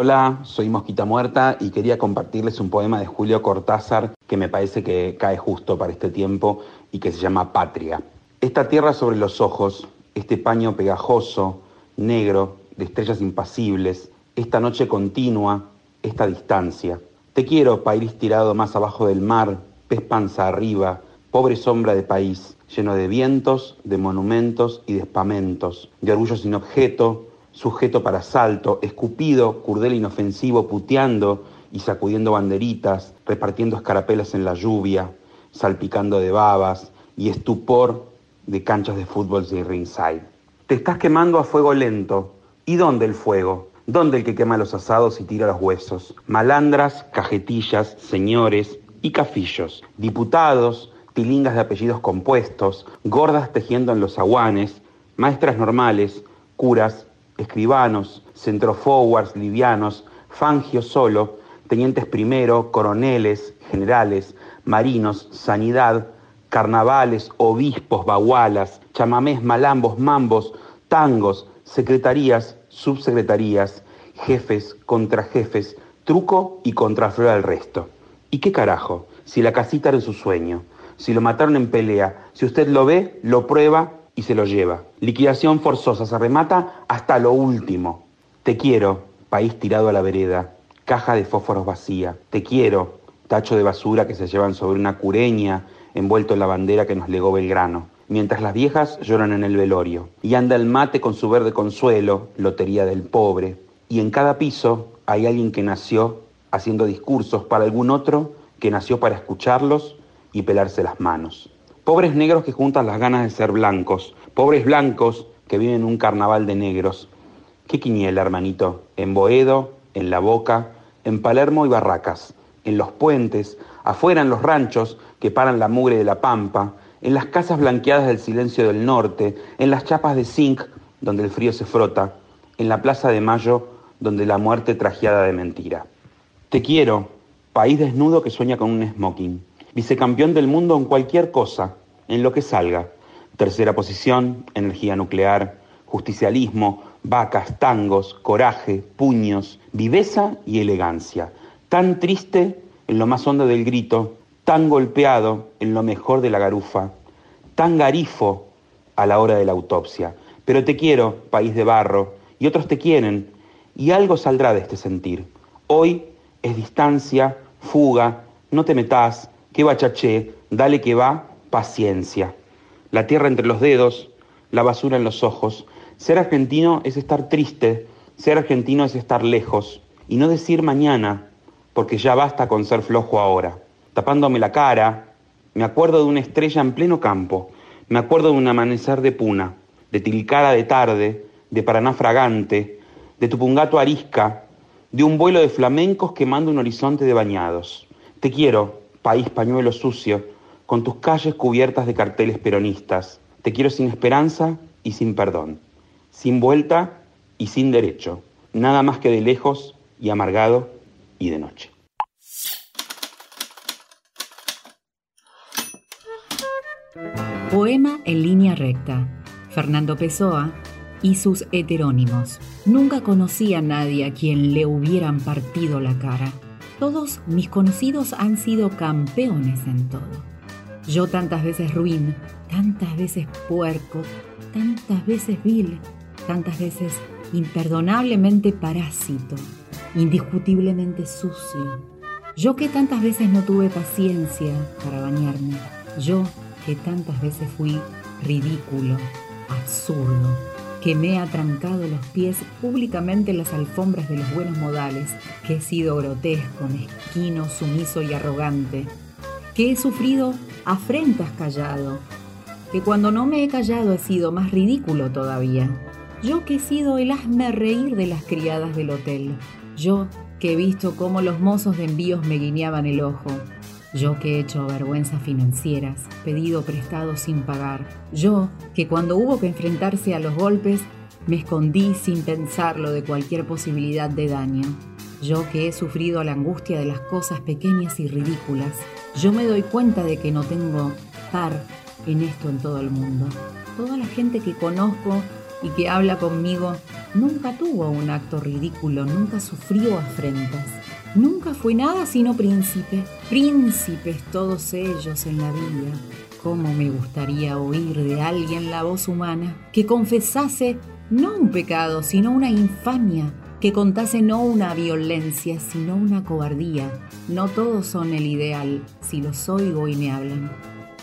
Hola, soy Mosquita Muerta y quería compartirles un poema de Julio Cortázar que me parece que cae justo para este tiempo y que se llama Patria. Esta tierra sobre los ojos, este paño pegajoso, negro, de estrellas impasibles, esta noche continua, esta distancia. Te quiero, país tirado más abajo del mar, pez panza arriba, pobre sombra de país, lleno de vientos, de monumentos y de espamentos, de orgullo sin objeto, sujeto para asalto, escupido, curdel inofensivo, puteando y sacudiendo banderitas, repartiendo escarapelas en la lluvia, salpicando de babas y estupor de canchas de fútbol de ringside. Te estás quemando a fuego lento. ¿Y dónde el fuego? ¿Dónde el que quema los asados y tira los huesos? Malandras, cajetillas, señores y cafillos, diputados, tilingas de apellidos compuestos, gordas tejiendo en los aguanes, maestras normales, curas, escribanos, centroforwards livianos, fangios solo, tenientes primero, coroneles, generales, marinos, sanidad, carnavales, obispos, bagualas, chamamés, malambos, mambos, tangos, secretarías, subsecretarías, jefes, contrajefes, truco y contraflor al resto. ¿Y qué carajo? Si la casita era su sueño, si lo mataron en pelea, si usted lo ve, lo prueba y se lo lleva. Liquidación forzosa se remata hasta lo último. Te quiero, país tirado a la vereda, caja de fósforos vacía. Te quiero, tacho de basura que se llevan sobre una cureña envuelto en la bandera que nos legó Belgrano mientras las viejas lloran en el velorio. Y anda el mate con su verde consuelo, lotería del pobre. Y en cada piso, hay alguien que nació haciendo discursos para algún otro que nació para escucharlos y pelarse las manos. Pobres negros que juntan las ganas de ser blancos, pobres blancos que viven en un carnaval de negros. ¿Qué quiniela, hermanito? En Boedo, en La Boca, en Palermo y Barracas, en los puentes, afuera en los ranchos que paran la mugre de la pampa, en las casas blanqueadas del silencio del norte, en las chapas de zinc donde el frío se frota, en la Plaza de Mayo donde la muerte trajeada de mentira. Te quiero, país desnudo que sueña con un smoking, vicecampeón del mundo en cualquier cosa, en lo que salga. Tercera posición, energía nuclear, justicialismo, vacas, tangos, coraje, puños, viveza y elegancia. Tan triste en lo más hondo del grito, tan golpeado en lo mejor de la garufa, tan garifo a la hora de la autopsia. Pero te quiero, país de barro, y otros te quieren, y algo saldrá de este sentir. Hoy es distancia, fuga, no te metas, que bachaché, dale que va, paciencia. La tierra entre los dedos, la basura en los ojos. Ser argentino es estar triste, ser argentino es estar lejos, y no decir mañana, porque ya basta con ser flojo ahora. Tapándome la cara, me acuerdo de una estrella en pleno campo, me acuerdo de un amanecer de puna, de Tilcara de tarde, de Paraná fragante, de Tupungato arisca, de un vuelo de flamencos quemando un horizonte de bañados. Te quiero, país pañuelo sucio, con tus calles cubiertas de carteles peronistas. Te quiero sin esperanza y sin perdón, sin vuelta y sin derecho, nada más que de lejos y amargado y de noche. Poema en línea recta. Fernando Pessoa y sus heterónimos. Nunca conocí a nadie a quien le hubieran partido la cara. Todos mis conocidos han sido campeones en todo. Yo tantas veces ruin, tantas veces puerco, tantas veces vil, tantas veces imperdonablemente parásito, indiscutiblemente sucio. Yo que tantas veces no tuve paciencia para bañarme. Yo que tantas veces fui ridículo, absurdo, que me he atrancado los pies públicamente en las alfombras de los buenos modales, que he sido grotesco, mezquino, sumiso y arrogante, que he sufrido afrentas callado, que cuando no me he callado he sido más ridículo todavía. Yo que he sido el hazme reír de las criadas del hotel. Yo que he visto cómo los mozos de envíos me guiñaban el ojo. Yo que he hecho vergüenzas financieras, pedido prestado sin pagar. Yo que cuando hubo que enfrentarse a los golpes, me escondí sin pensarlo de cualquier posibilidad de daño. Yo que he sufrido la angustia de las cosas pequeñas y ridículas. Yo me doy cuenta de que no tengo par en esto en todo el mundo. Toda la gente que conozco y que habla conmigo nunca tuvo un acto ridículo, nunca sufrió afrentas. Nunca fue nada sino príncipe. Príncipes todos ellos en la vida. Cómo me gustaría oír de alguien la voz humana que confesase no un pecado, sino una infamia, que contase no una violencia, sino una cobardía. No todos son el ideal, si los oigo y me hablan.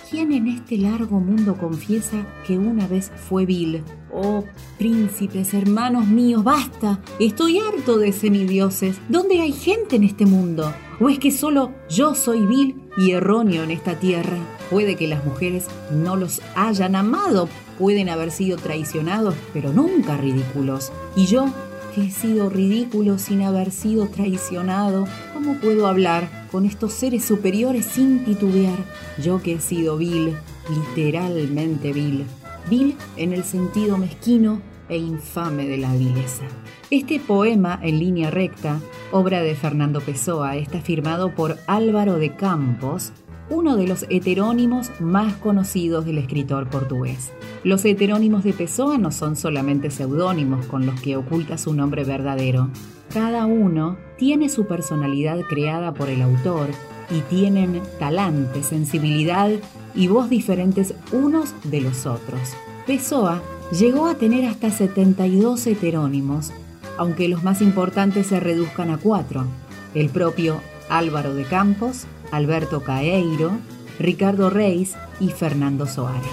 ¿Quién en este largo mundo confiesa que una vez fue vil? Oh, príncipes, hermanos míos, basta. Estoy harto de semidioses. ¿Dónde hay gente en este mundo? ¿O es que solo yo soy vil y erróneo en esta tierra? Puede que las mujeres no los hayan amado, pueden haber sido traicionados, pero nunca ridículos. Y yo que he sido ridículo sin haber sido traicionado, ¿cómo puedo hablar con estos seres superiores sin titubear? Yo que he sido vil, literalmente vil, vil en el sentido mezquino e infame de la vileza. Este poema en línea recta, obra de Fernando Pessoa, está firmado por Álvaro de Campos, uno de los heterónimos más conocidos del escritor portugués. Los heterónimos de Pessoa no son solamente seudónimos con los que oculta su nombre verdadero. Cada uno tiene su personalidad creada por el autor y tienen talante, sensibilidad y voz diferentes unos de los otros. Pessoa llegó a tener hasta 72 heterónimos, aunque los más importantes se reduzcan a cuatro. El propio Álvaro de Campos, Alberto Caeiro, Ricardo Reis y Fernando Soares.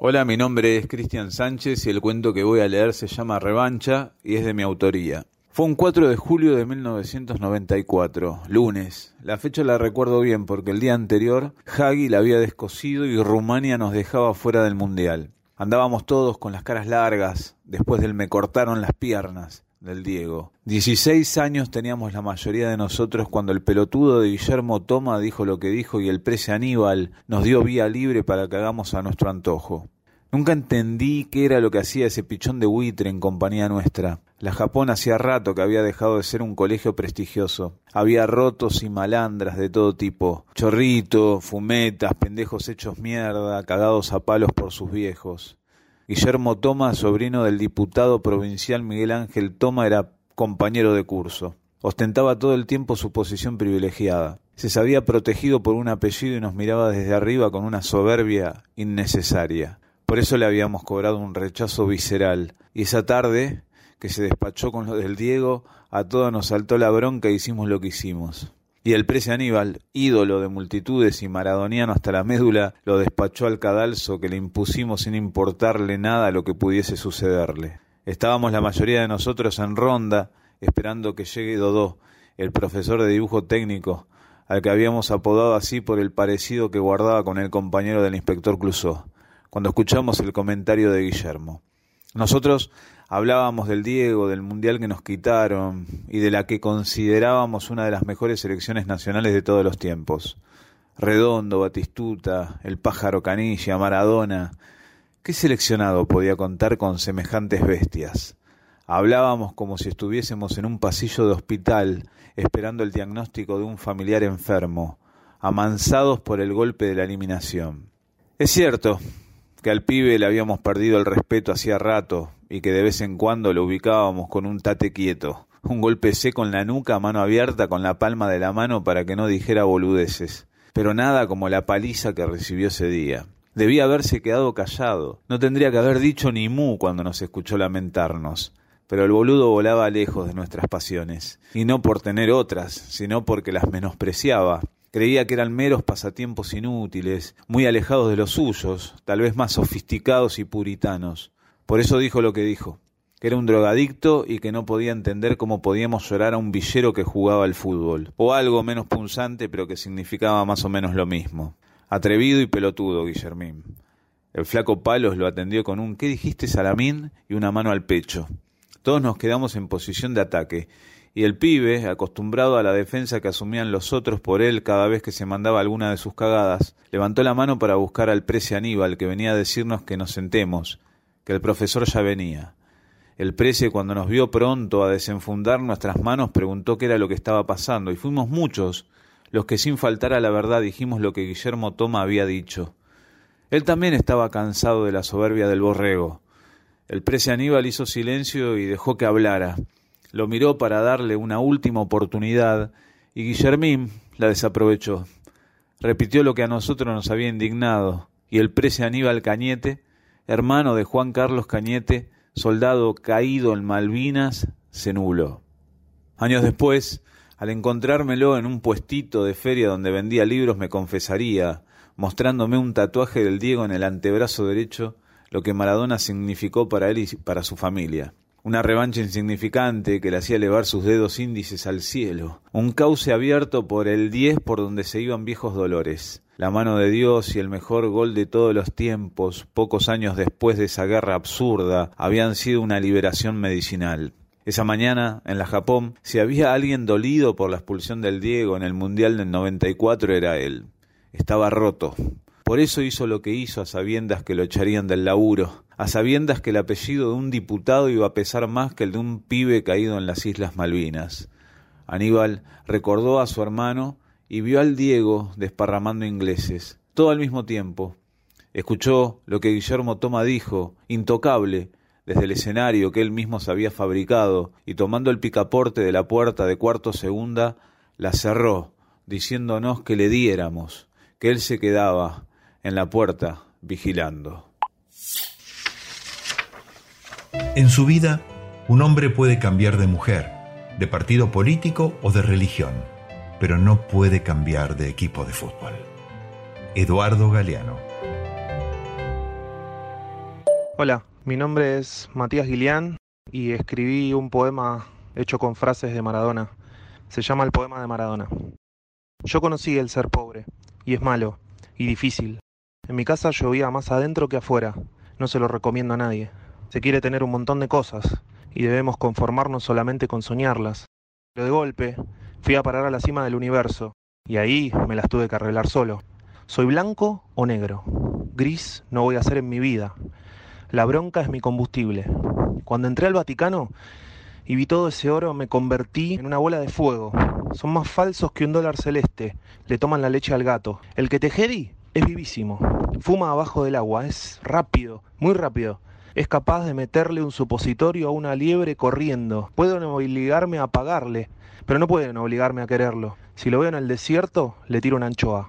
Hola, mi nombre es Cristian Sánchez y el cuento que voy a leer se llama Revancha y es de mi autoría. Fue un 4 de julio de 1994, lunes. La fecha la recuerdo bien porque el día anterior Hagi la había descosido y Rumania nos dejaba fuera del Mundial. Andábamos todos con las caras largas, después del me cortaron las piernas del Diego. Dieciséis años teníamos la mayoría de nosotros cuando el pelotudo de Guillermo Toma dijo lo que dijo y el prece Aníbal nos dio vía libre para que hagamos a nuestro antojo. Nunca entendí qué era lo que hacía ese pichón de buitre en compañía nuestra. La Japón hacía rato que había dejado de ser un colegio prestigioso. Había rotos y malandras de todo tipo. Chorrito, fumetas, pendejos hechos mierda, cagados a palos por sus viejos. Guillermo Toma, sobrino del diputado provincial Miguel Ángel Toma, era compañero de curso. Ostentaba todo el tiempo su posición privilegiada. Se sabía protegido por un apellido y nos miraba desde arriba con una soberbia innecesaria. Por eso le habíamos cobrado un rechazo visceral. Y esa tarde, que se despachó con lo del Diego, a todos nos saltó la bronca e hicimos lo que hicimos. Y el prece Aníbal, ídolo de multitudes y maradoniano hasta la médula, lo despachó al cadalso que le impusimos sin importarle nada lo que pudiese sucederle. Estábamos la mayoría de nosotros en ronda, esperando que llegue Dodó, el profesor de dibujo técnico, al que habíamos apodado así por el parecido que guardaba con el compañero del inspector Clusó, cuando escuchamos el comentario de Guillermo. Nosotros hablábamos del Diego, del Mundial que nos quitaron y de la que considerábamos una de las mejores selecciones nacionales de todos los tiempos. Redondo, Batistuta, el pájaro Canilla, Maradona. ¿Qué seleccionado podía contar con semejantes bestias? Hablábamos como si estuviésemos en un pasillo de hospital esperando el diagnóstico de un familiar enfermo, amansados por el golpe de la eliminación. Es cierto, que al pibe le habíamos perdido el respeto hacía rato y que de vez en cuando lo ubicábamos con un tate quieto, un golpe seco en la nuca, mano abierta con la palma de la mano para que no dijera boludeces, pero nada como la paliza que recibió ese día. Debía haberse quedado callado, no tendría que haber dicho ni mu cuando nos escuchó lamentarnos, pero el boludo volaba lejos de nuestras pasiones, y no por tener otras, sino porque las menospreciaba, Creía que eran meros pasatiempos inútiles, muy alejados de los suyos, tal vez más sofisticados y puritanos. Por eso dijo lo que dijo, que era un drogadicto y que no podía entender cómo podíamos llorar a un villero que jugaba al fútbol, o algo menos punzante pero que significaba más o menos lo mismo. Atrevido y pelotudo, Guillermín. El flaco Palos lo atendió con un ¿qué dijiste, Salamín? y una mano al pecho. Todos nos quedamos en posición de ataque, y el pibe, acostumbrado a la defensa que asumían los otros por él cada vez que se mandaba alguna de sus cagadas, levantó la mano para buscar al prece Aníbal, que venía a decirnos que nos sentemos, que el profesor ya venía. El prece, cuando nos vio pronto a desenfundar nuestras manos, preguntó qué era lo que estaba pasando, y fuimos muchos los que sin faltar a la verdad dijimos lo que Guillermo Toma había dicho. Él también estaba cansado de la soberbia del borrego. El prece Aníbal hizo silencio y dejó que hablara lo miró para darle una última oportunidad y Guillermín la desaprovechó. Repitió lo que a nosotros nos había indignado y el prece Aníbal Cañete, hermano de Juan Carlos Cañete, soldado caído en Malvinas, se nubló. Años después, al encontrármelo en un puestito de feria donde vendía libros, me confesaría, mostrándome un tatuaje del Diego en el antebrazo derecho, lo que Maradona significó para él y para su familia una revancha insignificante que le hacía elevar sus dedos índices al cielo, un cauce abierto por el diez por donde se iban viejos dolores. La mano de Dios y el mejor gol de todos los tiempos, pocos años después de esa guerra absurda, habían sido una liberación medicinal. Esa mañana, en la Japón, si había alguien dolido por la expulsión del Diego en el Mundial del 94 era él. Estaba roto, por eso hizo lo que hizo a sabiendas que lo echarían del laburo, a sabiendas que el apellido de un diputado iba a pesar más que el de un pibe caído en las Islas Malvinas. Aníbal recordó a su hermano y vio al Diego desparramando ingleses, todo al mismo tiempo. Escuchó lo que Guillermo Toma dijo, intocable, desde el escenario que él mismo se había fabricado, y tomando el picaporte de la puerta de cuarto segunda, la cerró, diciéndonos que le diéramos, que él se quedaba, en la puerta vigilando. En su vida, un hombre puede cambiar de mujer, de partido político o de religión, pero no puede cambiar de equipo de fútbol. Eduardo Galeano Hola, mi nombre es Matías Guilián y escribí un poema hecho con frases de Maradona. Se llama El poema de Maradona. Yo conocí el ser pobre, y es malo, y difícil. En mi casa llovía más adentro que afuera. No se lo recomiendo a nadie. Se quiere tener un montón de cosas, y debemos conformarnos solamente con soñarlas. Pero de golpe, fui a parar a la cima del universo, y ahí me las tuve que arreglar solo. ¿Soy blanco o negro? Gris no voy a ser en mi vida. La bronca es mi combustible. Cuando entré al Vaticano y vi todo ese oro, me convertí en una bola de fuego. Son más falsos que un dólar celeste. Le toman la leche al gato. El que te jedi es vivísimo. Fuma abajo del agua. Es rápido, muy rápido. Es capaz de meterle un supositorio a una liebre corriendo. Pueden obligarme a pagarle, pero no pueden obligarme a quererlo. Si lo veo en el desierto, le tiro una anchoa.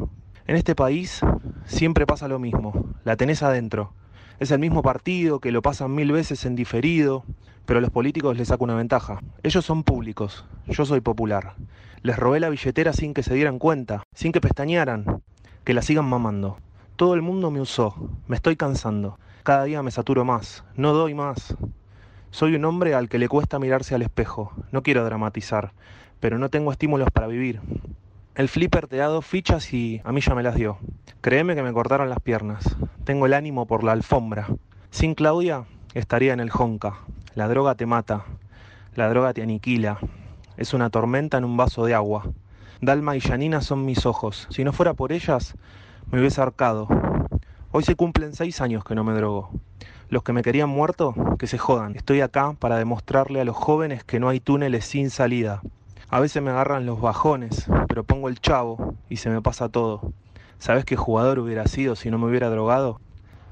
En este país siempre pasa lo mismo. La tenés adentro. Es el mismo partido que lo pasan mil veces en diferido, pero a los políticos les saco una ventaja. Ellos son públicos, yo soy popular. Les robé la billetera sin que se dieran cuenta, sin que pestañearan, que la sigan mamando. Todo el mundo me usó, me estoy cansando. Cada día me saturo más, no doy más. Soy un hombre al que le cuesta mirarse al espejo. No quiero dramatizar, pero no tengo estímulos para vivir. El flipper te da dos fichas y a mí ya me las dio. Créeme que me cortaron las piernas. Tengo el ánimo por la alfombra. Sin Claudia estaría en el Honka. La droga te mata. La droga te aniquila. Es una tormenta en un vaso de agua. Dalma y Janina son mis ojos. Si no fuera por ellas, me hubiese arcado. Hoy se cumplen seis años que no me drogo. Los que me querían muerto, que se jodan. Estoy acá para demostrarle a los jóvenes que no hay túneles sin salida. A veces me agarran los bajones, pero pongo el chavo y se me pasa todo. ¿Sabes qué jugador hubiera sido si no me hubiera drogado?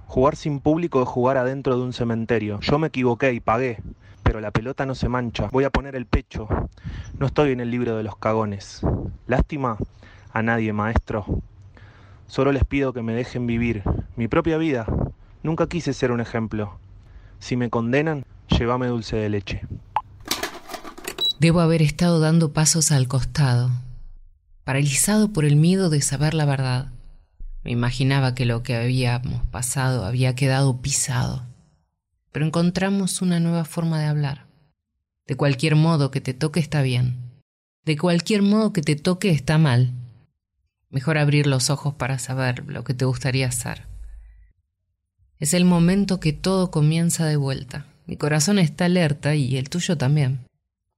Jugar sin público es jugar adentro de un cementerio. Yo me equivoqué y pagué, pero la pelota no se mancha. Voy a poner el pecho. No estoy en el libro de los cagones. Lástima a nadie, maestro. Solo les pido que me dejen vivir mi propia vida. Nunca quise ser un ejemplo. Si me condenan, llévame dulce de leche. Debo haber estado dando pasos al costado, paralizado por el miedo de saber la verdad. Me imaginaba que lo que habíamos pasado había quedado pisado. Pero encontramos una nueva forma de hablar. De cualquier modo que te toque está bien. De cualquier modo que te toque está mal. Mejor abrir los ojos para saber lo que te gustaría hacer. Es el momento que todo comienza de vuelta. Mi corazón está alerta y el tuyo también.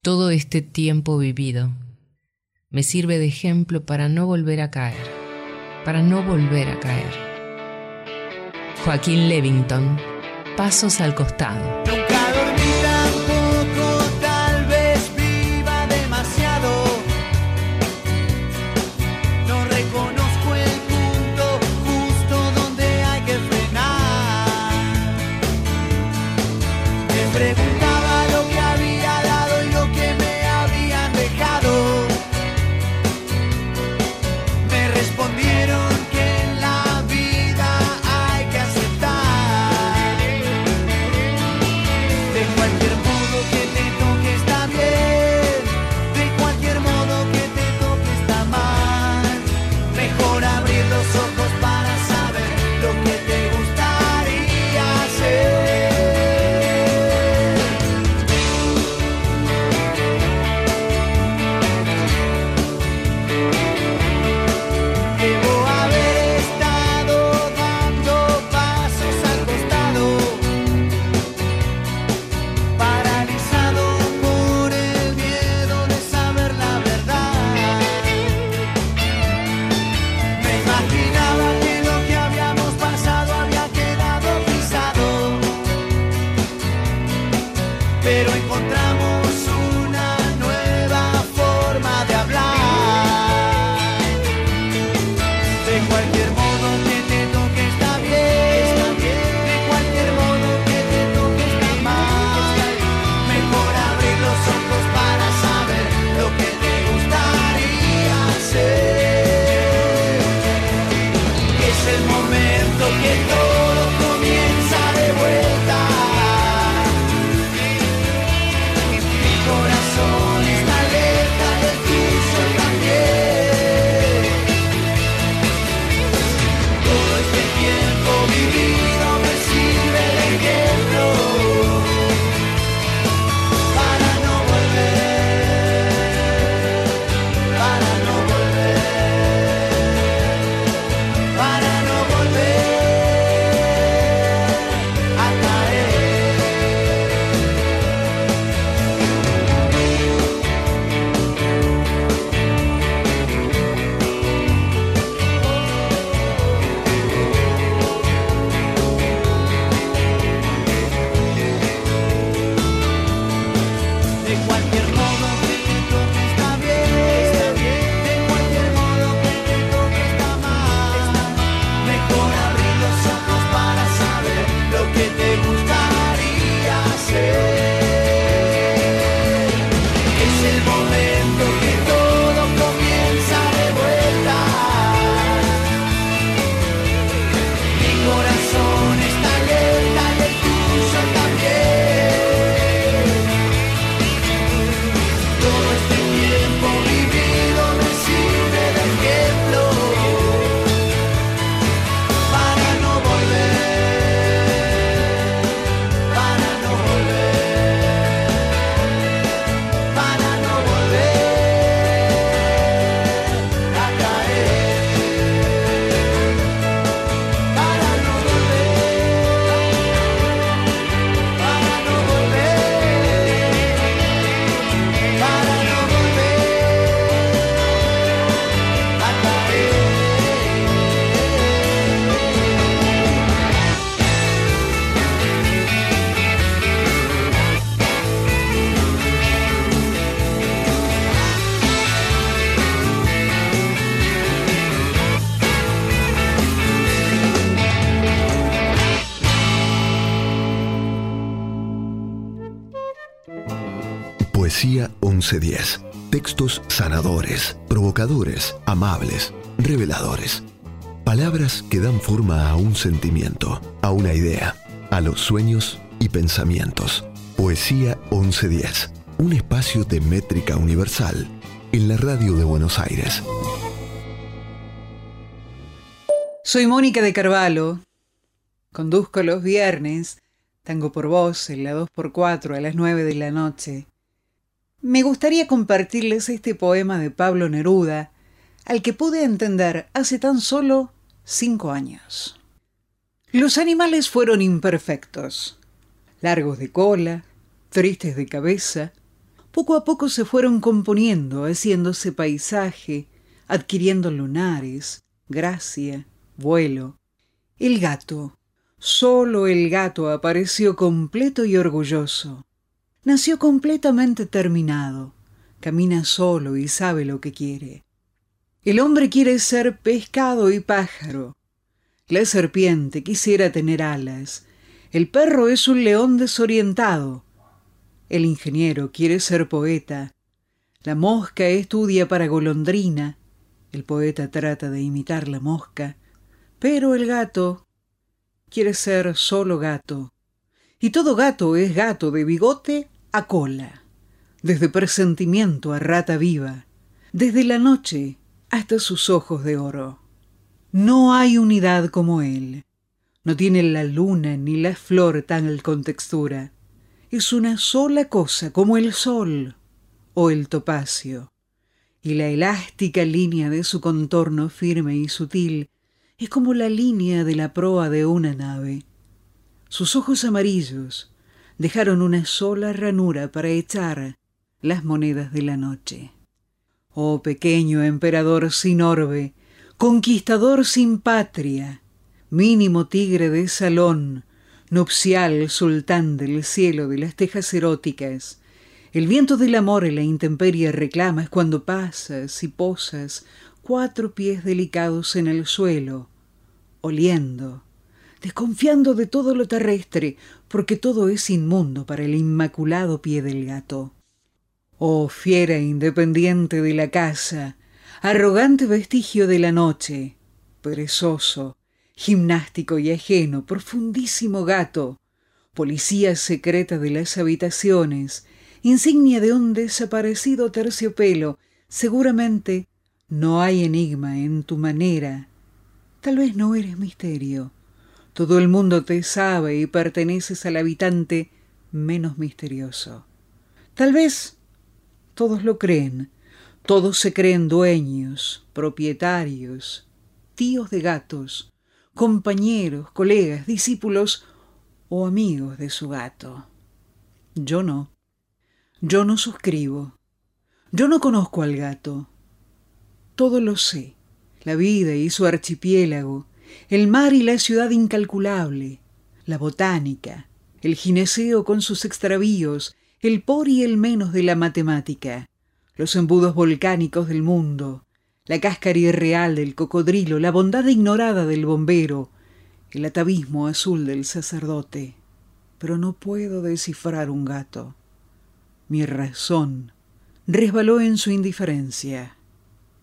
Todo este tiempo vivido me sirve de ejemplo para no volver a caer, para no volver a caer. Joaquín Levington, Pasos al costado. Reveladores. Palabras que dan forma a un sentimiento, a una idea, a los sueños y pensamientos. Poesía 1110. Un espacio de métrica universal en la radio de Buenos Aires. Soy Mónica de Carvalho. Conduzco los viernes Tango por Voz en la 2x4 a las 9 de la noche. Me gustaría compartirles este poema de Pablo Neruda, al que pude entender hace tan solo cinco años. Los animales fueron imperfectos, largos de cola, tristes de cabeza, poco a poco se fueron componiendo, haciéndose paisaje, adquiriendo lunares, gracia, vuelo. El gato, Solo el gato apareció completo y orgulloso. Nació completamente terminado. Camina solo y sabe lo que quiere. El hombre quiere ser pescado y pájaro. La serpiente quisiera tener alas. El perro es un león desorientado. El ingeniero quiere ser poeta. La mosca estudia para golondrina. El poeta trata de imitar la mosca. Pero el gato quiere ser solo gato. Y todo gato es gato de bigote a cola, desde presentimiento a rata viva, desde la noche hasta sus ojos de oro. No hay unidad como él. No tiene la luna ni la flor tal con textura. Es una sola cosa como el sol o el topacio. Y la elástica línea de su contorno firme y sutil es como la línea de la proa de una nave. Sus ojos amarillos dejaron una sola ranura para echar las monedas de la noche. Oh pequeño emperador sin orbe, conquistador sin patria, mínimo tigre de salón, nupcial sultán del cielo de las tejas eróticas, el viento del amor y la intemperie reclamas cuando pasas y posas cuatro pies delicados en el suelo, oliendo, desconfiando de todo lo terrestre, porque todo es inmundo para el inmaculado pie del gato. Oh fiera independiente de la casa, arrogante vestigio de la noche, perezoso, gimnástico y ajeno, profundísimo gato, policía secreta de las habitaciones, insignia de un desaparecido terciopelo, seguramente no hay enigma en tu manera. Tal vez no eres misterio. Todo el mundo te sabe y perteneces al habitante menos misterioso. Tal vez todos lo creen, todos se creen dueños, propietarios, tíos de gatos, compañeros, colegas, discípulos o amigos de su gato. Yo no. Yo no suscribo. Yo no conozco al gato todo lo sé, la vida y su archipiélago, el mar y la ciudad incalculable, la botánica, el gineceo con sus extravíos, el por y el menos de la matemática, los embudos volcánicos del mundo, la cáscara irreal del cocodrilo, la bondad ignorada del bombero, el atavismo azul del sacerdote. Pero no puedo descifrar un gato. Mi razón resbaló en su indiferencia.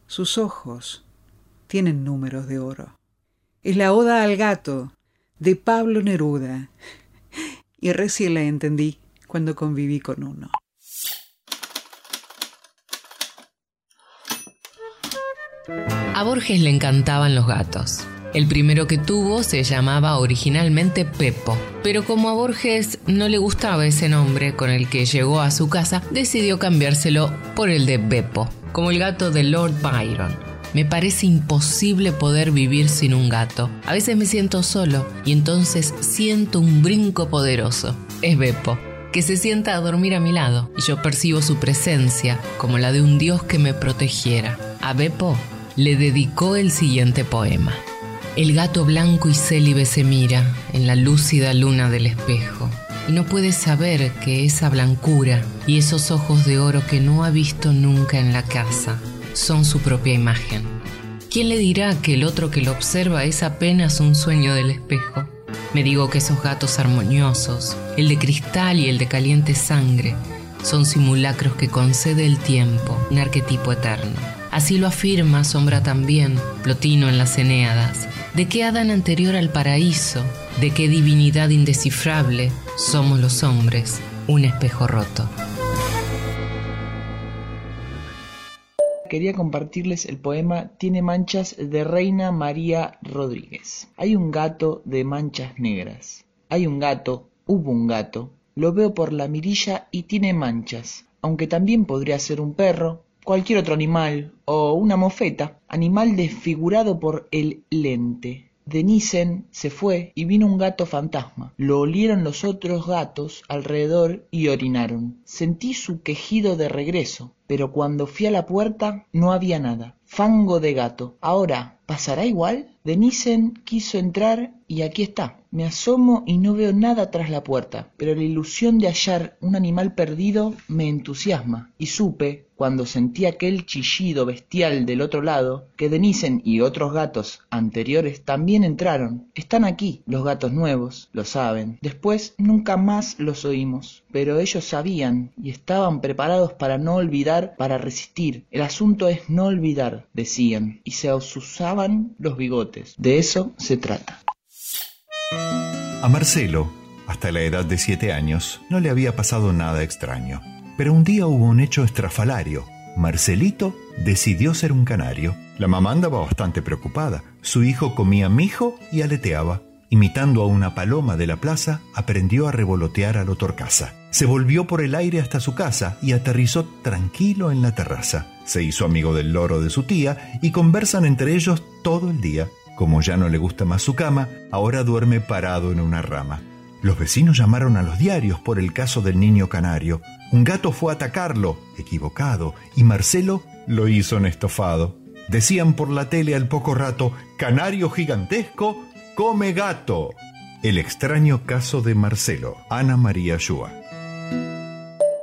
Sus ojos tienen números de oro. Es la Oda al Gato de Pablo Neruda. Y recién la entendí cuando conviví con uno. A Borges le encantaban los gatos. El primero que tuvo se llamaba originalmente Pepo, pero como a Borges no le gustaba ese nombre con el que llegó a su casa, decidió cambiárselo por el de Beppo como el gato de Lord Byron. Me parece imposible poder vivir sin un gato. A veces me siento solo y entonces siento un brinco poderoso. Es Beppo, que se sienta a dormir a mi lado y yo percibo su presencia como la de un dios que me protegiera. A Beppo le dedicó el siguiente poema. El gato blanco y célibe se mira en la lúcida luna del espejo y no puede saber que esa blancura y esos ojos de oro que no ha visto nunca en la casa son su propia imagen. ¿Quién le dirá que el otro que lo observa es apenas un sueño del espejo? Me digo que esos gatos armoniosos, el de cristal y el de caliente sangre, son simulacros que concede el tiempo, un arquetipo eterno. Así lo afirma Sombra también, Plotino en las Eneadas. ¿De qué Adán anterior al paraíso? ¿De qué divinidad indescifrable somos los hombres? Un espejo roto. Quería compartirles el poema Tiene manchas de Reina María Rodríguez. Hay un gato de manchas negras. Hay un gato, hubo un gato, lo veo por la mirilla y tiene manchas, aunque también podría ser un perro, cualquier otro animal o una mofeta, animal desfigurado por el lente. Denisen se fue y vino un gato fantasma. Lo olieron los otros gatos alrededor y orinaron. Sentí su quejido de regreso, pero cuando fui a la puerta no había nada. Fango de gato. Ahora, ¿pasará igual? Denisen quiso entrar y aquí está. Me asomo y no veo nada tras la puerta, pero la ilusión de hallar un animal perdido me entusiasma, y supe, cuando sentí aquel chillido bestial del otro lado, que Denisen y otros gatos anteriores también entraron. Están aquí, los gatos nuevos, lo saben. Después nunca más los oímos, pero ellos sabían y estaban preparados para no olvidar, para resistir. El asunto es no olvidar, decían, y se los bigotes. De eso se trata. A Marcelo, hasta la edad de siete años, no le había pasado nada extraño. Pero un día hubo un hecho estrafalario. Marcelito decidió ser un canario. La mamá andaba bastante preocupada. Su hijo comía mijo y aleteaba. Imitando a una paloma de la plaza, aprendió a revolotear a lo torcaza. Se volvió por el aire hasta su casa y aterrizó tranquilo en la terraza. Se hizo amigo del loro de su tía y conversan entre ellos todo el día. Como ya no le gusta más su cama, ahora duerme parado en una rama. Los vecinos llamaron a los diarios por el caso del niño canario. Un gato fue a atacarlo, equivocado, y Marcelo lo hizo en estofado. Decían por la tele al poco rato, Canario gigantesco come gato. El extraño caso de Marcelo, Ana María Shua.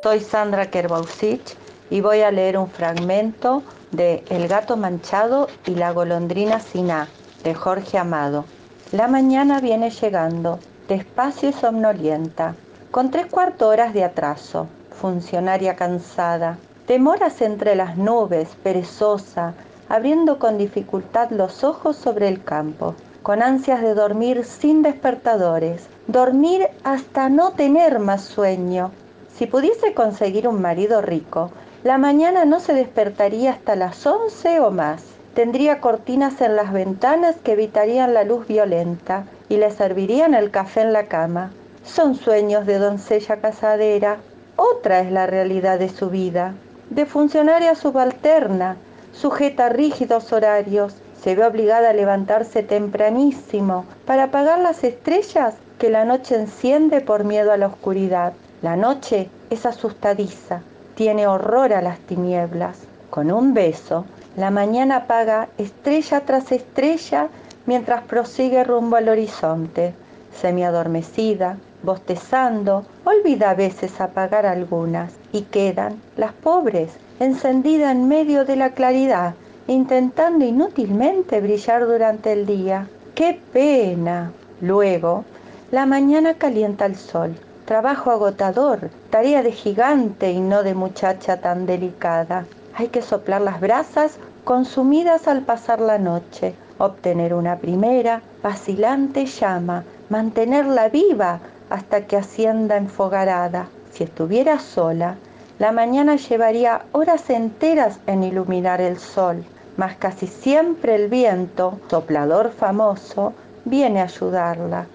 Soy Sandra Kerbausich y voy a leer un fragmento de El gato manchado y la golondrina siná de Jorge Amado. La mañana viene llegando, despacio y somnolienta, con tres cuarto horas de atraso, funcionaria cansada, demoras entre las nubes, perezosa, abriendo con dificultad los ojos sobre el campo, con ansias de dormir sin despertadores, dormir hasta no tener más sueño. Si pudiese conseguir un marido rico, la mañana no se despertaría hasta las once o más. Tendría cortinas en las ventanas que evitarían la luz violenta y le servirían el café en la cama. Son sueños de doncella casadera. Otra es la realidad de su vida. De funcionaria subalterna, sujeta a rígidos horarios, se ve obligada a levantarse tempranísimo para apagar las estrellas que la noche enciende por miedo a la oscuridad. La noche es asustadiza, tiene horror a las tinieblas. Con un beso la mañana apaga estrella tras estrella mientras prosigue rumbo al horizonte. Semiadormecida, bostezando, olvida a veces apagar algunas y quedan las pobres, encendidas en medio de la claridad, intentando inútilmente brillar durante el día. ¡Qué pena! Luego, la mañana calienta el sol. Trabajo agotador, tarea de gigante y no de muchacha tan delicada. Hay que soplar las brasas consumidas al pasar la noche, obtener una primera, vacilante llama, mantenerla viva hasta que ascienda enfogarada. Si estuviera sola, la mañana llevaría horas enteras en iluminar el sol, mas casi siempre el viento, soplador famoso, viene a ayudarla.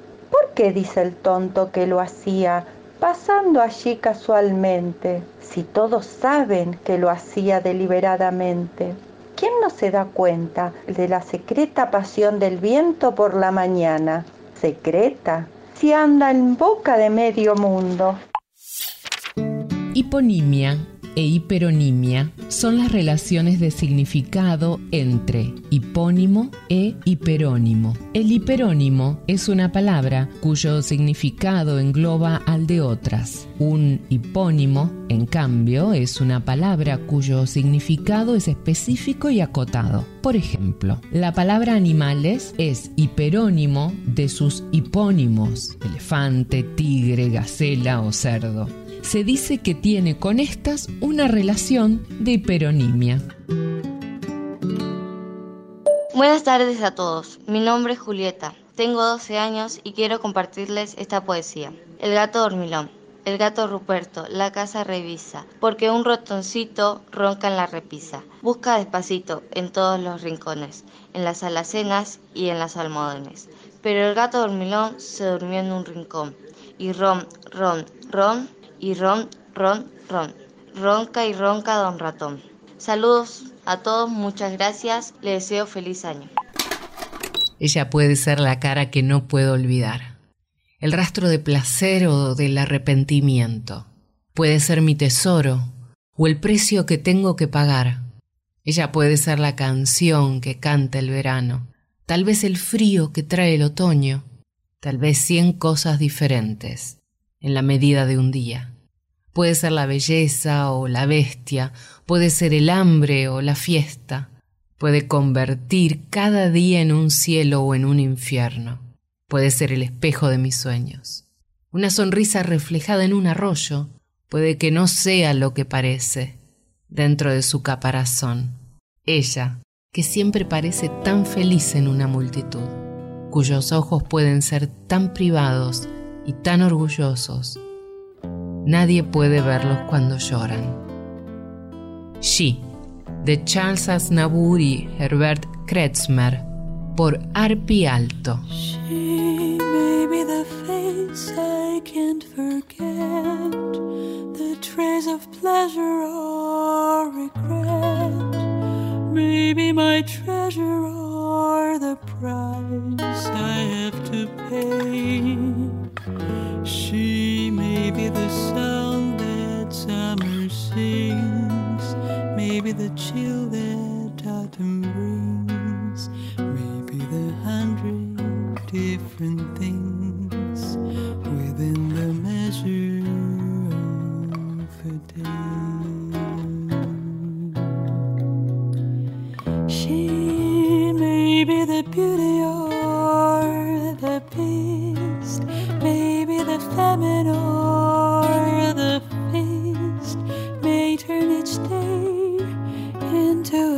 ¿Por qué dice el tonto que lo hacía pasando allí casualmente, si todos saben que lo hacía deliberadamente? ¿Quién no se da cuenta de la secreta pasión del viento por la mañana? Secreta, si anda en boca de medio mundo. Hiponimia e hiperonimia son las relaciones de significado entre hipónimo e hiperónimo. El hiperónimo es una palabra cuyo significado engloba al de otras. Un hipónimo, en cambio, es una palabra cuyo significado es específico y acotado. Por ejemplo, la palabra animales es hiperónimo de sus hipónimos, elefante, tigre, gacela o cerdo. Se dice que tiene con estas una relación de hiperonimia. Buenas tardes a todos. Mi nombre es Julieta. Tengo 12 años y quiero compartirles esta poesía. El gato dormilón. El gato Ruperto, la casa revisa, porque un rotoncito ronca en la repisa. Busca despacito en todos los rincones, en las alacenas y en las almohadones. Pero el gato dormilón se durmió en un rincón, y ron, ron, ron, y ron, ron, ron. Ronca y ronca don ratón. Saludos a todos, muchas gracias, les deseo feliz año. Ella puede ser la cara que no puedo olvidar el rastro de placer o del arrepentimiento. Puede ser mi tesoro o el precio que tengo que pagar. Ella puede ser la canción que canta el verano, tal vez el frío que trae el otoño, tal vez cien cosas diferentes en la medida de un día. Puede ser la belleza o la bestia, puede ser el hambre o la fiesta, puede convertir cada día en un cielo o en un infierno puede ser el espejo de mis sueños. Una sonrisa reflejada en un arroyo puede que no sea lo que parece dentro de su caparazón. Ella, que siempre parece tan feliz en una multitud, cuyos ojos pueden ser tan privados y tan orgullosos, nadie puede verlos cuando lloran. She, de Charles Aznavour y Herbert Kretzmer, por Arpi Alto. She may be the face I can't forget, the trace of pleasure or regret. Maybe my treasure or the price I have to pay. She may be the sound that summer sings, maybe the chill that autumn brings maybe the hundred different things within the measure of a day. She may be the beauty or famine or the feast, may turn each day into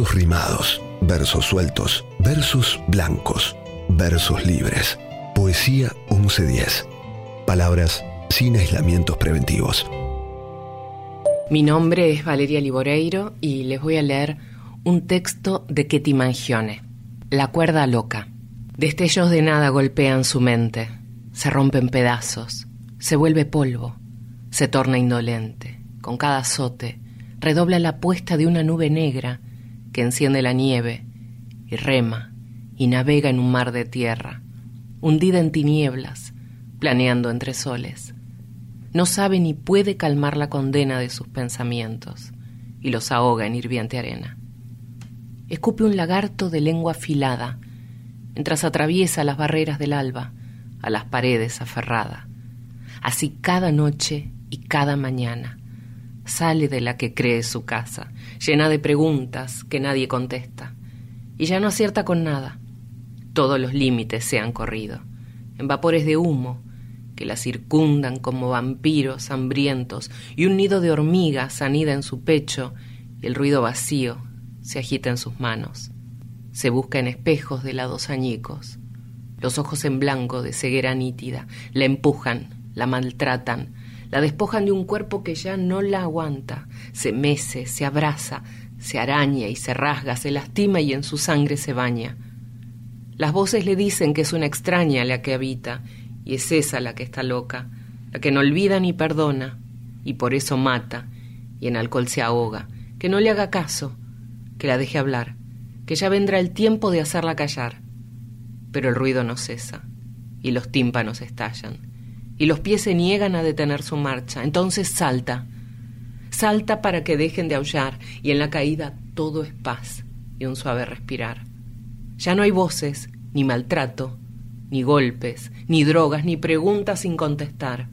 Versos rimados, versos sueltos, versos blancos, versos libres. Poesía 1110. Palabras sin aislamientos preventivos. Mi nombre es Valeria Liboreiro y les voy a leer un texto de Ketty Mangione, La cuerda loca. Destellos de nada golpean su mente, se rompen pedazos, se vuelve polvo, se torna indolente. Con cada azote redobla la puesta de una nube negra que enciende la nieve y rema y navega en un mar de tierra, hundida en tinieblas, planeando entre soles. No sabe ni puede calmar la condena de sus pensamientos y los ahoga en hirviente arena. Escupe un lagarto de lengua afilada mientras atraviesa las barreras del alba a las paredes aferrada. Así cada noche y cada mañana sale de la que cree su casa, llena de preguntas que nadie contesta, y ya no acierta con nada. Todos los límites se han corrido, en vapores de humo que la circundan como vampiros hambrientos, y un nido de hormigas anida en su pecho, y el ruido vacío se agita en sus manos. Se busca en espejos de lados añicos, los ojos en blanco de ceguera nítida, la empujan, la maltratan, la despojan de un cuerpo que ya no la aguanta, se mece, se abraza, se araña y se rasga, se lastima y en su sangre se baña. Las voces le dicen que es una extraña la que habita, y es esa la que está loca, la que no olvida ni perdona, y por eso mata, y en alcohol se ahoga, que no le haga caso, que la deje hablar, que ya vendrá el tiempo de hacerla callar. Pero el ruido no cesa, y los tímpanos estallan y los pies se niegan a detener su marcha. Entonces salta, salta para que dejen de aullar y en la caída todo es paz y un suave respirar. Ya no hay voces, ni maltrato, ni golpes, ni drogas, ni preguntas sin contestar.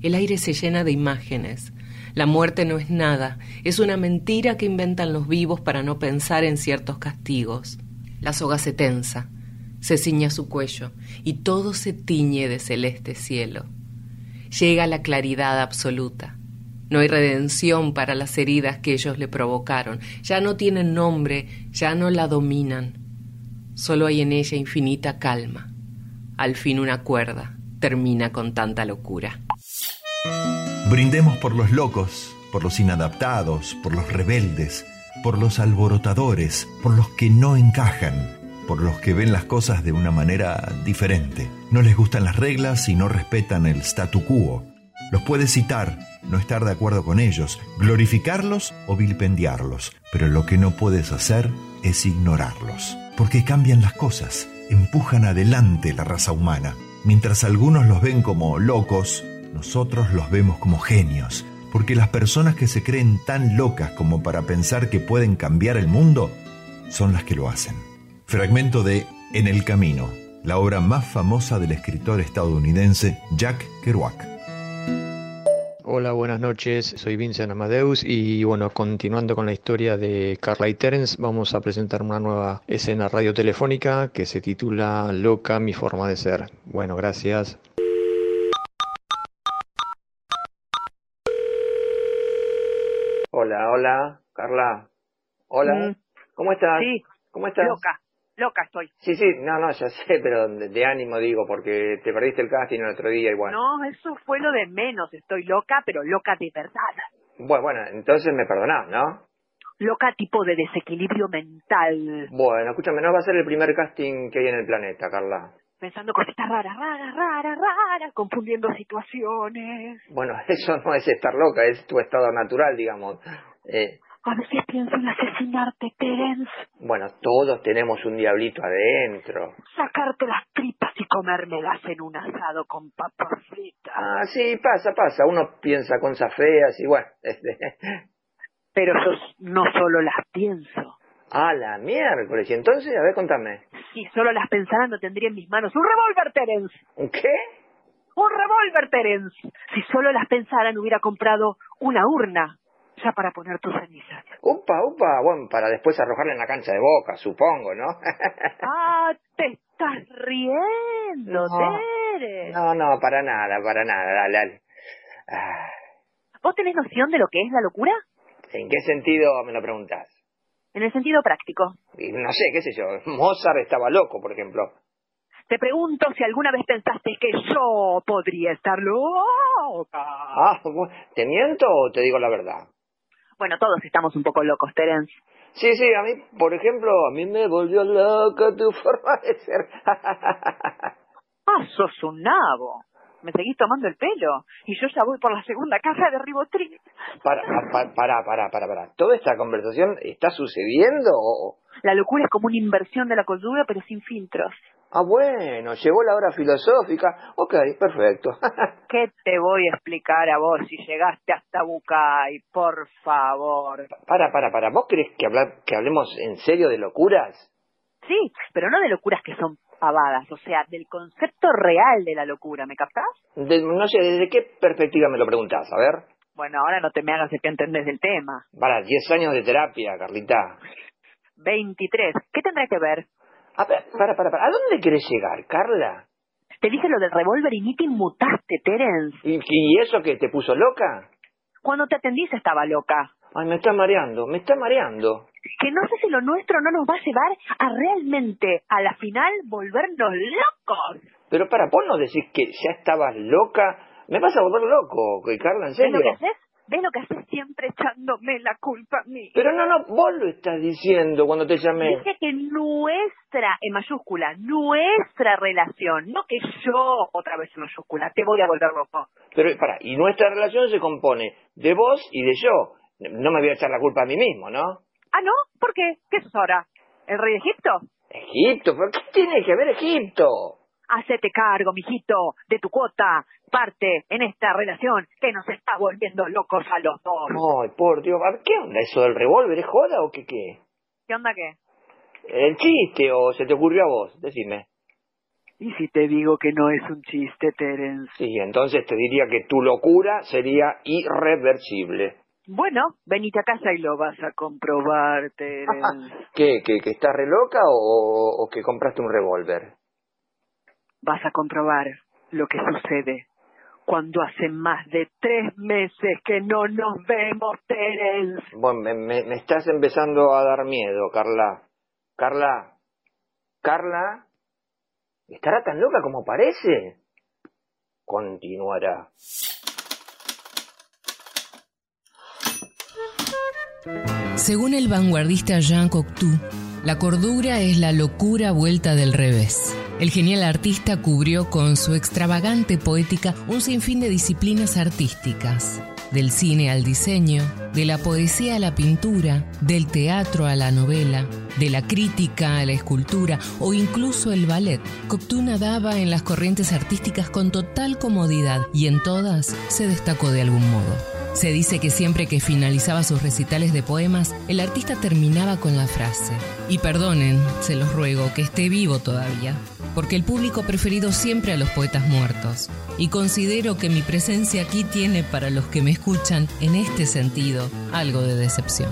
El aire se llena de imágenes. La muerte no es nada, es una mentira que inventan los vivos para no pensar en ciertos castigos. La soga se tensa, se ciña su cuello y todo se tiñe de celeste cielo. Llega la claridad absoluta. No hay redención para las heridas que ellos le provocaron. Ya no tienen nombre, ya no la dominan. Solo hay en ella infinita calma. Al fin una cuerda termina con tanta locura. Brindemos por los locos, por los inadaptados, por los rebeldes, por los alborotadores, por los que no encajan por los que ven las cosas de una manera diferente. No les gustan las reglas y no respetan el statu quo. Los puedes citar, no estar de acuerdo con ellos, glorificarlos o vilipendiarlos, pero lo que no puedes hacer es ignorarlos, porque cambian las cosas, empujan adelante la raza humana. Mientras algunos los ven como locos, nosotros los vemos como genios, porque las personas que se creen tan locas como para pensar que pueden cambiar el mundo son las que lo hacen. Fragmento de En el Camino, la obra más famosa del escritor estadounidense Jack Kerouac. Hola, buenas noches, soy Vincent Amadeus y bueno, continuando con la historia de Carla y Terence, vamos a presentar una nueva escena radiotelefónica que se titula Loca mi forma de ser. Bueno, gracias. Hola, hola, Carla. Hola, Mm. ¿cómo estás? Sí, ¿Cómo estás? loca, loca estoy. Sí, sí, no, no, ya sé, pero de, ánimo digo, porque te perdiste el casting el otro día bueno. No, eso fue lo de menos. Estoy loca, pero loca de verdad. Bueno, bueno, entonces me perdonás, ¿no? Loca tipo de desequilibrio mental. Bueno, escúchame, no va a ser el primer casting que hay en el planeta, Carla. Pensando cositas raras, raras, raras, raras, confundiendo situaciones. Bueno, eso no es estar loca, es tu estado natural, digamos. Eh, A veces pienso en asesinarte, Terence. bueno, todos tenemos un diablito adentro. Sacarte las tripas y comérmelas en un asado con papas fritas. Ah, sí, pasa, pasa. Uno piensa cosas feas y bueno. Este... Pero yo no solo las pienso. Ah, la miércoles. Y entonces, a ver, contame. Si solo las pensara no tendría en mis manos un revólver, Terence. ¿Un qué? Un revólver, Terence. Si solo las pensara no hubiera comprado una urna ya para poner tus cenizas. Upa, upa. Bueno, para después arrojarla en la cancha de boca, supongo, ¿no? Ah, te estás riendo, No. No, no, para nada, para nada. Dale, dale. Ah, ¿Vos tenés noción de lo que es la locura? ¿En qué sentido me lo preguntás? En el sentido práctico. Y No sé, qué sé yo. Mozart estaba loco, por ejemplo. Te pregunto si alguna vez pensaste que yo podría estar loca. Ah, ¿te miento o te digo la verdad? Bueno, todos estamos un poco locos, Terence. Sí, sí, a mí, por ejemplo, a mí me volvió loco tu forma de ser. ah, sos un nabo. Me seguís tomando el pelo y yo ya voy por la segunda caja de ribotril. Para, para, para, para, para, para. ¿Toda esta conversación está sucediendo o...? La locura es como una inversión de la cordura, pero sin filtros. Ah, bueno, llegó la hora filosófica. Ok, perfecto. ¿Qué te voy a explicar a vos si llegaste hasta Bucay? Por favor. Para, para, para. ¿Vos crees que, hablar, que hablemos en serio de locuras? Sí, pero no de locuras que son pavadas, o sea, del concepto real de la locura, ¿me captás? De, no sé, ¿desde qué perspectiva me lo preguntás? A ver. Bueno, ahora no te me hagas el que entendés del tema. Para, 10 años de terapia, Carlita. 23. ¿Qué tendrá que ver? A ver, para, para, para. ¿A dónde querés llegar, Carla? Te dije lo del revólver y ni te inmutaste, Terence. ¿Y, ¿Y eso que te puso loca? Cuando te atendiste estaba loca. Ay, me está mareando, me está mareando. Que no sé si lo nuestro no nos va a llevar a realmente, a la final, volvernos locos. Pero para, vos no decís que ya estabas loca. Me vas a volver loco, Carla, en serio. ¿Ves lo que haces? ¿Ves lo que haces siempre echándome la culpa a mí? Pero no, no, vos lo estás diciendo cuando te llamé. Dije que nuestra, en mayúscula, nuestra relación, no que yo, otra vez en mayúscula, te voy a volver loco. Pero, para, y nuestra relación se compone de vos y de yo. No me voy a echar la culpa a mí mismo, ¿no? Ah, ¿no? ¿Por qué? ¿Qué es ahora? ¿El rey de Egipto? ¿Egipto? ¿Por qué tiene que ver Egipto? Hacete cargo, mijito, de tu cuota, parte en esta relación que nos está volviendo locos a los dos. Ay, por Dios, ¿qué onda eso del revólver? ¿Es joda o qué qué? ¿Qué onda qué? ¿El chiste o se te ocurrió a vos? Decime. ¿Y si te digo que no es un chiste, Terence? Sí, entonces te diría que tu locura sería irreversible. Bueno, venite a casa y lo vas a comprobar, Terence. ¿Qué, que, que estás re loca o, o que compraste un revólver? Vas a comprobar lo que sucede cuando hace más de tres meses que no nos vemos, Terence. Bueno, me, me, me estás empezando a dar miedo, Carla. Carla. Carla. ¿Estará tan loca como parece? Continuará. Según el vanguardista Jean Cocteau, la cordura es la locura vuelta del revés. El genial artista cubrió con su extravagante poética un sinfín de disciplinas artísticas, del cine al diseño, de la poesía a la pintura, del teatro a la novela, de la crítica a la escultura o incluso el ballet. Cocteau nadaba en las corrientes artísticas con total comodidad y en todas se destacó de algún modo. Se dice que siempre que finalizaba sus recitales de poemas, el artista terminaba con la frase, y perdonen, se los ruego, que esté vivo todavía, porque el público ha preferido siempre a los poetas muertos, y considero que mi presencia aquí tiene para los que me escuchan, en este sentido, algo de decepción.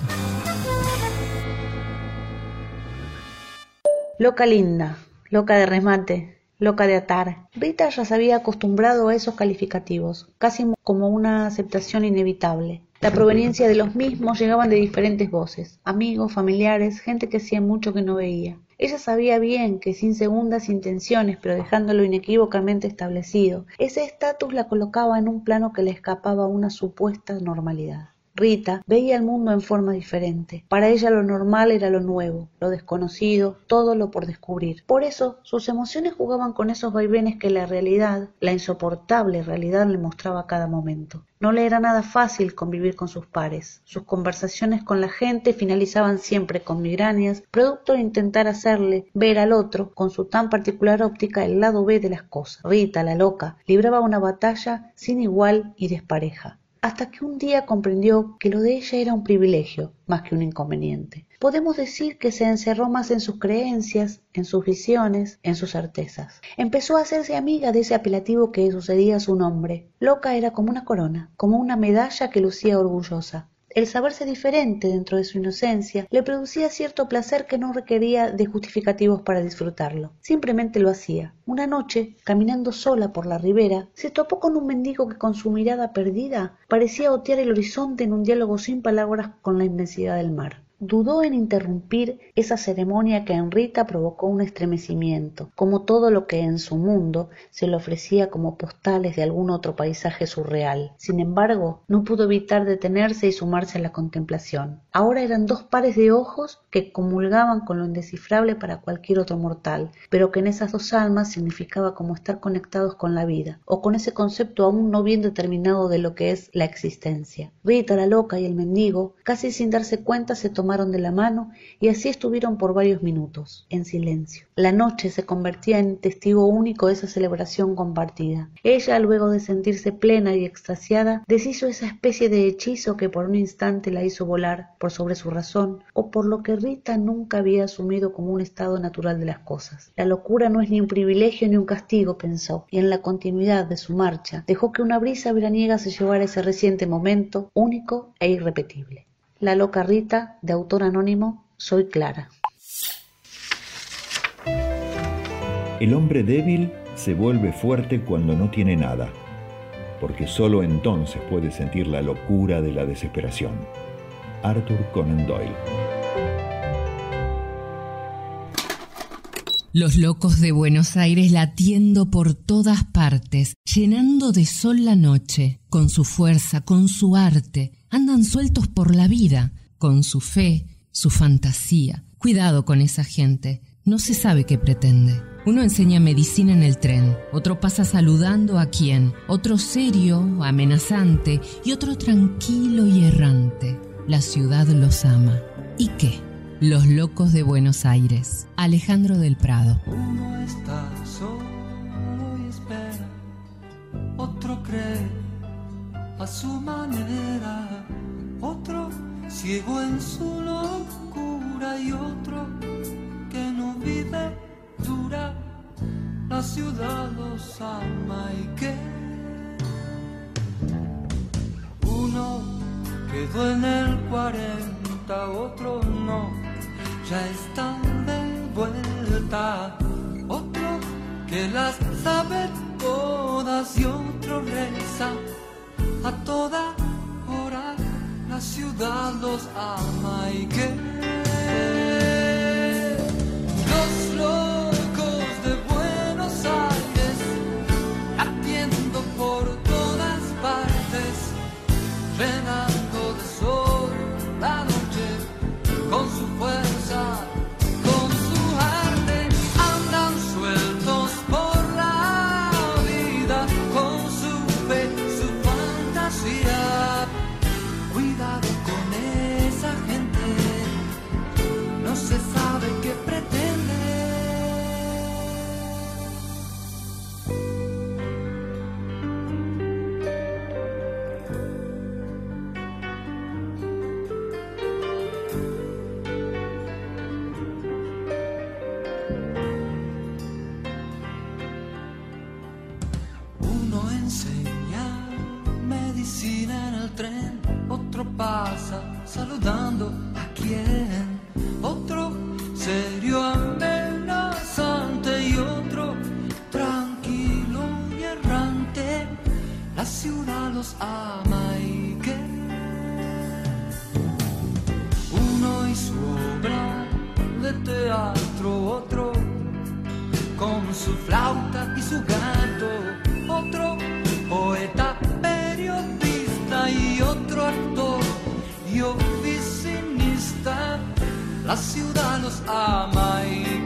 Loca linda, loca de remate, loca de atar. Rita ya se había acostumbrado a esos calificativos, casi como una aceptación inevitable. La proveniencia de los mismos llegaban de diferentes voces, amigos, familiares, gente que hacía mucho que no veía. Ella sabía bien que sin segundas intenciones, pero dejándolo inequívocamente establecido, ese estatus la colocaba en un plano que le escapaba a una supuesta normalidad. Rita veía el mundo en forma diferente. Para ella lo normal era lo nuevo, lo desconocido, todo lo por descubrir. Por eso sus emociones jugaban con esos vaivenes que la realidad, la insoportable realidad le mostraba a cada momento. No le era nada fácil convivir con sus pares. Sus conversaciones con la gente finalizaban siempre con migrañas, producto de intentar hacerle ver al otro, con su tan particular óptica, el lado B de las cosas. Rita, la loca, libraba una batalla sin igual y despareja hasta que un día comprendió que lo de ella era un privilegio más que un inconveniente. Podemos decir que se encerró más en sus creencias, en sus visiones, en sus certezas. Empezó a hacerse amiga de ese apelativo que sucedía a su nombre. Loca era como una corona, como una medalla que lucía orgullosa. El saberse diferente dentro de su inocencia le producía cierto placer que no requería de justificativos para disfrutarlo. Simplemente lo hacía. Una noche, caminando sola por la ribera, se topó con un mendigo que con su mirada perdida parecía otear el horizonte en un diálogo sin palabras con la inmensidad del mar. Dudó en interrumpir esa ceremonia que en Rita provocó un estremecimiento, como todo lo que en su mundo se le ofrecía como postales de algún otro paisaje surreal. Sin embargo, no pudo evitar detenerse y sumarse a la contemplación. Ahora eran dos pares de ojos que comulgaban con lo indescifrable para cualquier otro mortal, pero que en esas dos almas significaba como estar conectados con la vida, o con ese concepto aún no bien determinado de lo que es la existencia. Rita, la loca y el mendigo, casi sin darse cuenta, se de la mano y así estuvieron por varios minutos, en silencio. La noche se convertía en testigo único de esa celebración compartida. Ella, luego de sentirse plena y extasiada, deshizo esa especie de hechizo que por un instante la hizo volar por sobre su razón, o por lo que Rita nunca había asumido como un estado natural de las cosas. La locura no es ni un privilegio ni un castigo, pensó, y en la continuidad de su marcha dejó que una brisa veraniega se llevara ese reciente momento único e irrepetible. La loca Rita, de autor anónimo, Soy Clara. El hombre débil se vuelve fuerte cuando no tiene nada, porque sólo entonces puede sentir la locura de la desesperación. Arthur Conan Doyle. Los locos de Buenos Aires latiendo por todas partes, llenando de sol la noche, con su fuerza, con su arte, andan sueltos por la vida, con su fe, su fantasía. Cuidado con esa gente, no se sabe qué pretende. Uno enseña medicina en el tren, otro pasa saludando a quien, otro serio, amenazante y otro tranquilo y errante. La ciudad los ama. ¿Y qué? Los locos de Buenos Aires. Alejandro del Prado. Uno está solo y espera, otro cree a su manera, otro ciego en su locura y otro que no vive dura. La ciudad los ama y que uno quedó en el 40, otro no ya están de vuelta. Otro que las sabe todas y otro reza a toda hora. La ciudad los ama y que los pasa saludando a quien, otro serio amenazante y otro tranquilo y errante. La ciudad los ama y que uno y su obra de teatro, otro con su flauta y su gato, La ciudad los ama y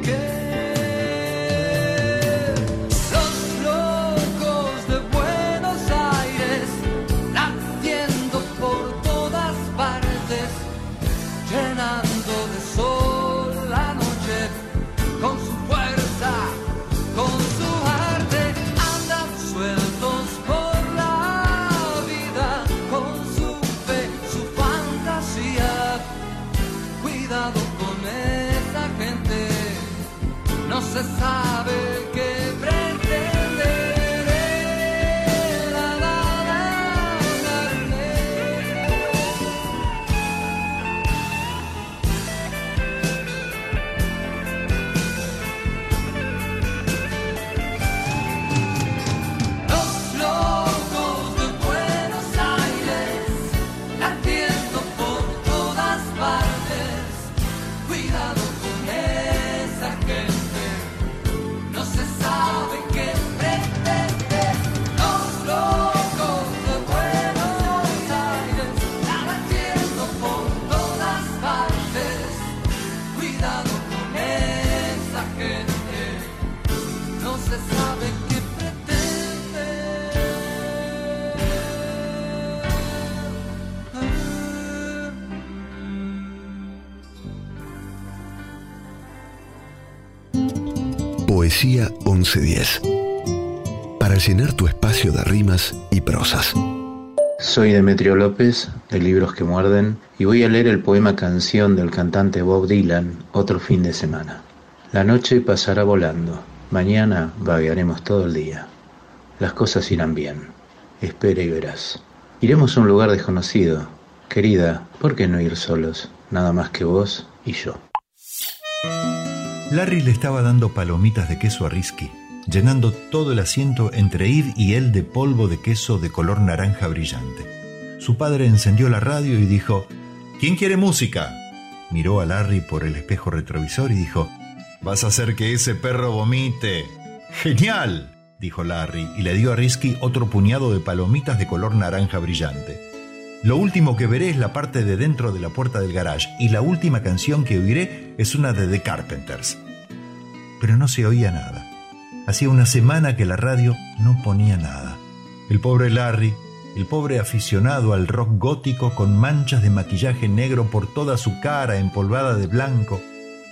Poesía 1110. Para llenar tu espacio de rimas y prosas. Soy Demetrio López, de Libros que Muerden, y voy a leer el poema Canción del cantante Bob Dylan, otro fin de semana. La noche pasará volando, mañana vaguearemos todo el día. Las cosas irán bien, espera y verás. Iremos a un lugar desconocido. Querida, ¿por qué no ir solos? Nada más que vos y yo. Larry le estaba dando palomitas de queso a Risky, llenando todo el asiento entre Eve y él de polvo de queso de color naranja brillante. Su padre encendió la radio y dijo, ¿Quién quiere música? Miró a Larry por el espejo retrovisor y dijo, Vas a hacer que ese perro vomite. ¡Genial! dijo Larry y le dio a Risky otro puñado de palomitas de color naranja brillante. Lo último que veré es la parte de dentro de la puerta del garage y la última canción que oiré es una de The Carpenters. Pero no se oía nada. Hacía una semana que la radio no ponía nada. El pobre Larry, el pobre aficionado al rock gótico con manchas de maquillaje negro por toda su cara empolvada de blanco,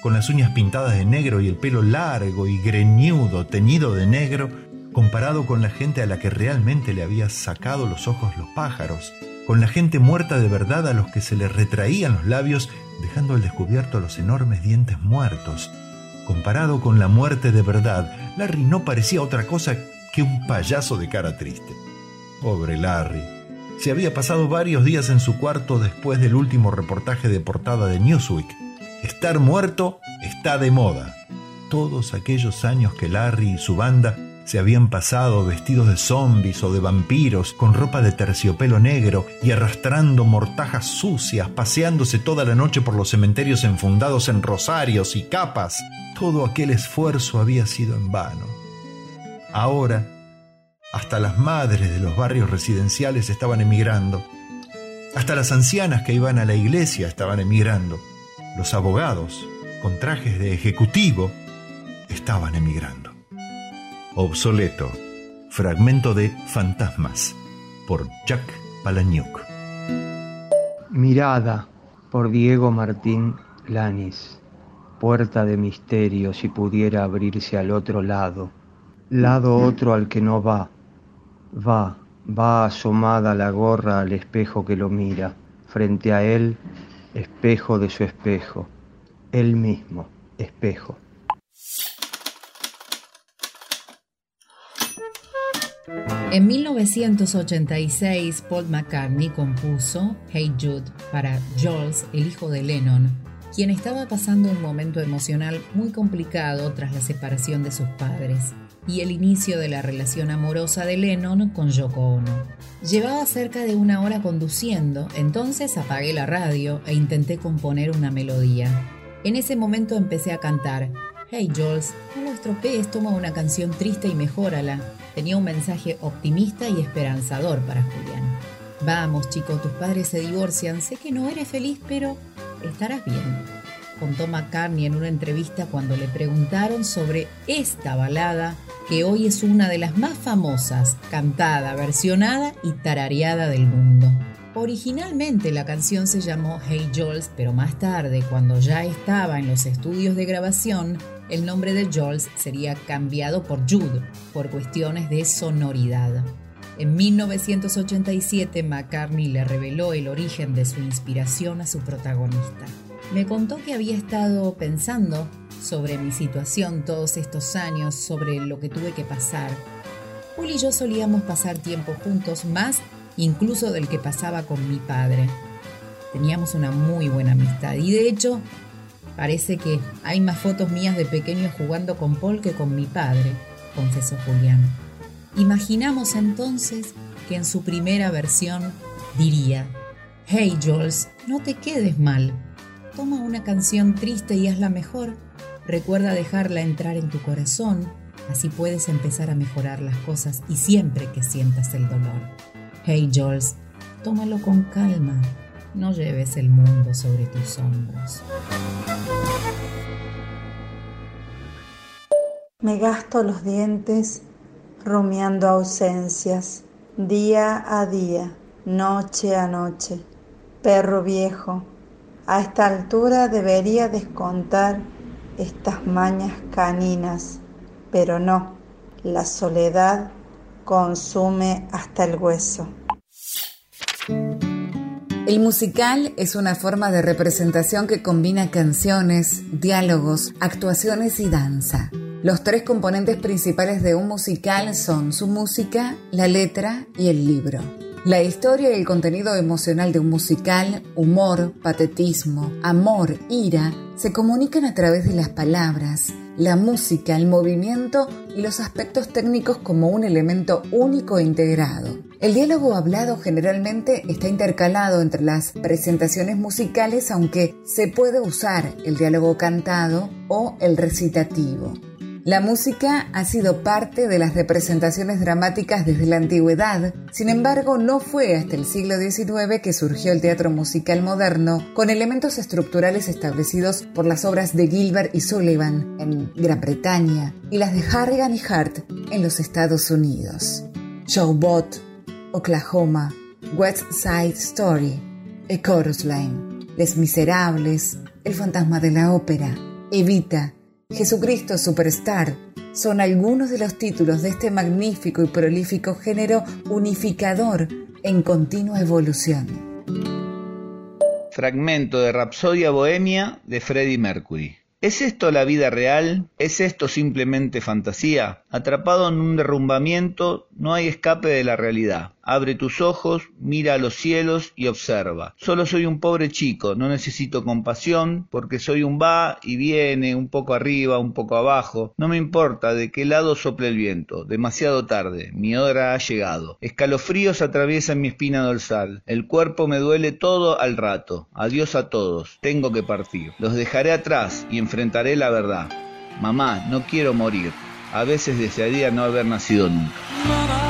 con las uñas pintadas de negro y el pelo largo y greñudo teñido de negro, comparado con la gente a la que realmente le había sacado los ojos los pájaros, con la gente muerta de verdad a los que se les retraían los labios dejando al descubierto los enormes dientes muertos. Comparado con la muerte de verdad, Larry no parecía otra cosa que un payaso de cara triste. Pobre Larry. Se había pasado varios días en su cuarto después del último reportaje de portada de Newsweek. Estar muerto está de moda. Todos aquellos años que Larry y su banda se habían pasado vestidos de zombies o de vampiros, con ropa de terciopelo negro y arrastrando mortajas sucias, paseándose toda la noche por los cementerios enfundados en rosarios y capas. Todo aquel esfuerzo había sido en vano. Ahora, hasta las madres de los barrios residenciales estaban emigrando. Hasta las ancianas que iban a la iglesia estaban emigrando. Los abogados, con trajes de ejecutivo, estaban emigrando. Obsoleto. Fragmento de Fantasmas. Por Jack Palahniuk. Mirada. Por Diego Martín Lanis. Puerta de misterio si pudiera abrirse al otro lado. Lado otro al que no va. Va, va asomada la gorra al espejo que lo mira. Frente a él, espejo de su espejo. Él mismo, espejo. En 1986, Paul McCartney compuso Hey Jude para Jules, el hijo de Lennon, quien estaba pasando un momento emocional muy complicado tras la separación de sus padres y el inicio de la relación amorosa de Lennon con Yoko Ono. Llevaba cerca de una hora conduciendo, entonces apagué la radio e intenté componer una melodía. En ese momento empecé a cantar Hey Jules, no estropees, toma una canción triste y mejórala. Tenía un mensaje optimista y esperanzador para Julián. Vamos, chico, tus padres se divorcian. Sé que no eres feliz, pero estarás bien. Contó McCartney en una entrevista cuando le preguntaron sobre esta balada, que hoy es una de las más famosas, cantada, versionada y tarareada del mundo. Originalmente la canción se llamó Hey Jules, pero más tarde, cuando ya estaba en los estudios de grabación, el nombre de Jules sería cambiado por Jude, por cuestiones de sonoridad. En 1987, McCartney le reveló el origen de su inspiración a su protagonista. Me contó que había estado pensando sobre mi situación todos estos años, sobre lo que tuve que pasar. Juli y yo solíamos pasar tiempo juntos, más incluso del que pasaba con mi padre. Teníamos una muy buena amistad y de hecho parece que hay más fotos mías de pequeño jugando con Paul que con mi padre, confesó Julián. Imaginamos entonces que en su primera versión diría, Hey Jules, no te quedes mal. Toma una canción triste y hazla mejor. Recuerda dejarla entrar en tu corazón, así puedes empezar a mejorar las cosas y siempre que sientas el dolor. Hey Jules, tómalo con calma. No lleves el mundo sobre tus hombros. Me gasto los dientes rumiando ausencias, día a día, noche a noche. Perro viejo, a esta altura debería descontar estas mañas caninas, pero no, la soledad consume hasta el hueso. El musical es una forma de representación que combina canciones, diálogos, actuaciones y danza. Los tres componentes principales de un musical son su música, la letra y el libro. La historia y el contenido emocional de un musical, humor, patetismo, amor, ira, se comunican a través de las palabras, la música, el movimiento y los aspectos técnicos como un elemento único e integrado. El diálogo hablado generalmente está intercalado entre las presentaciones musicales, aunque se puede usar el diálogo cantado o el recitativo. La música ha sido parte de las representaciones dramáticas desde la antigüedad, sin embargo no fue hasta el siglo XIX que surgió el teatro musical moderno con elementos estructurales establecidos por las obras de Gilbert y Sullivan en Gran Bretaña y las de Harrigan y Hart en los Estados Unidos. Showbot, Oklahoma, West Side Story, A Chorus Line, Les Miserables, El Fantasma de la Ópera, Evita, Jesucristo Superstar son algunos de los títulos de este magnífico y prolífico género unificador en continua evolución. Fragmento de Rapsodia Bohemia de Freddie Mercury. ¿Es esto la vida real? ¿Es esto simplemente fantasía? Atrapado en un derrumbamiento, no hay escape de la realidad. Abre tus ojos, mira a los cielos y observa. Solo soy un pobre chico, no necesito compasión, porque soy un va y viene, un poco arriba, un poco abajo. No me importa de qué lado sople el viento. Demasiado tarde, mi hora ha llegado. Escalofríos atraviesan mi espina dorsal. El cuerpo me duele todo al rato. Adiós a todos. Tengo que partir. Los dejaré atrás y enfrentaré la verdad. Mamá, no quiero morir. A veces desearía no haber nacido nunca.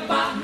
papá.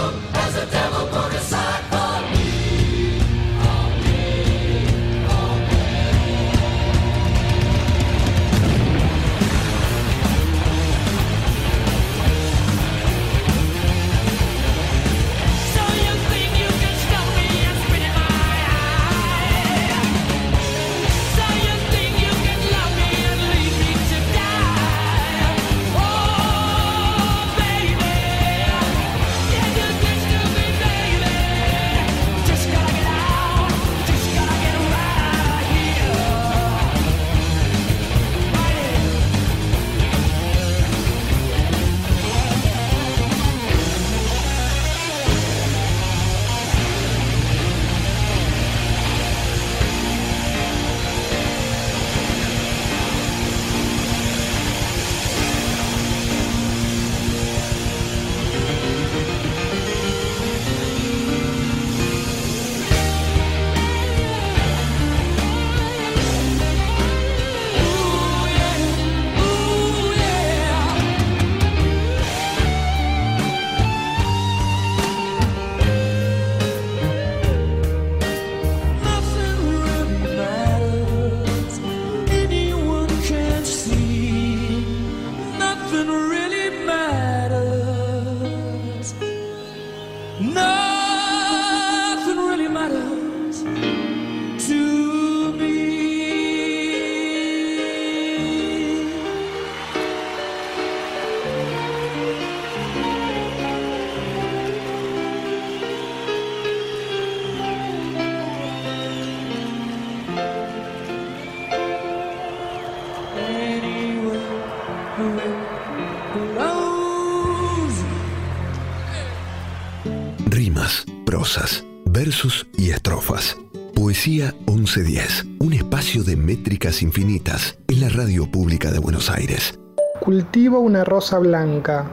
versos y estrofas. Poesía 1110, un espacio de métricas infinitas en la radio pública de Buenos Aires. Cultivo una rosa blanca,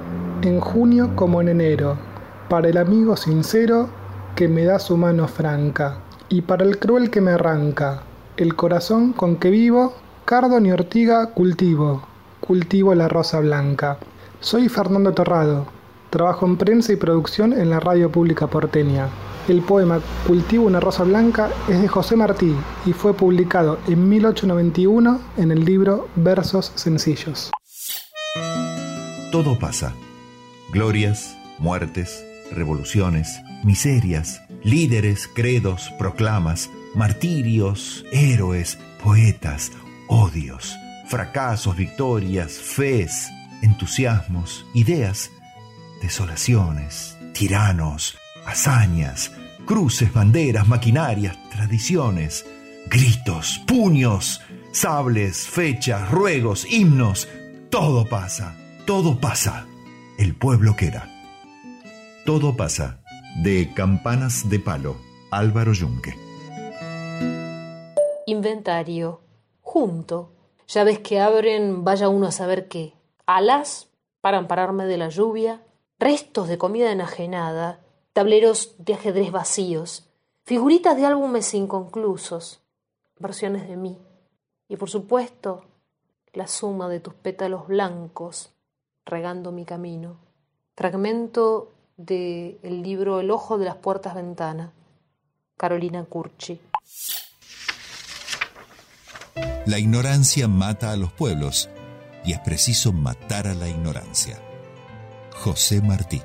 en junio como en enero, para el amigo sincero que me da su mano franca, y para el cruel que me arranca, el corazón con que vivo, cardo ni ortiga cultivo, cultivo la rosa blanca. Soy Fernando Torrado, trabajo en prensa y producción en la radio pública porteña. El poema Cultivo una rosa blanca es de José Martí y fue publicado en 1891 en el libro Versos Sencillos. Todo pasa. Glorias, muertes, revoluciones, miserias, líderes, credos, proclamas, martirios, héroes, poetas, odios, fracasos, victorias, fes, entusiasmos, ideas, desolaciones, tiranos, hazañas, cruces, banderas, maquinarias, tradiciones, gritos, puños, sables, fechas, ruegos, himnos, todo pasa, todo pasa. El pueblo queda. Todo pasa. De Campanas de Palo, Álvaro Yunque. Inventario. Junto. Llaves que abren, vaya uno a saber qué. Alas para ampararme de la lluvia. Restos de comida enajenada. Tableros de ajedrez vacíos. Figuritas de álbumes inconclusos. Versiones de mí. Y por supuesto, la suma de tus pétalos blancos regando mi camino. Fragmento de el libro El ojo de las puertas ventana. Carolina Curchi. La ignorancia mata a los pueblos y es preciso matar a la ignorancia. José Martí.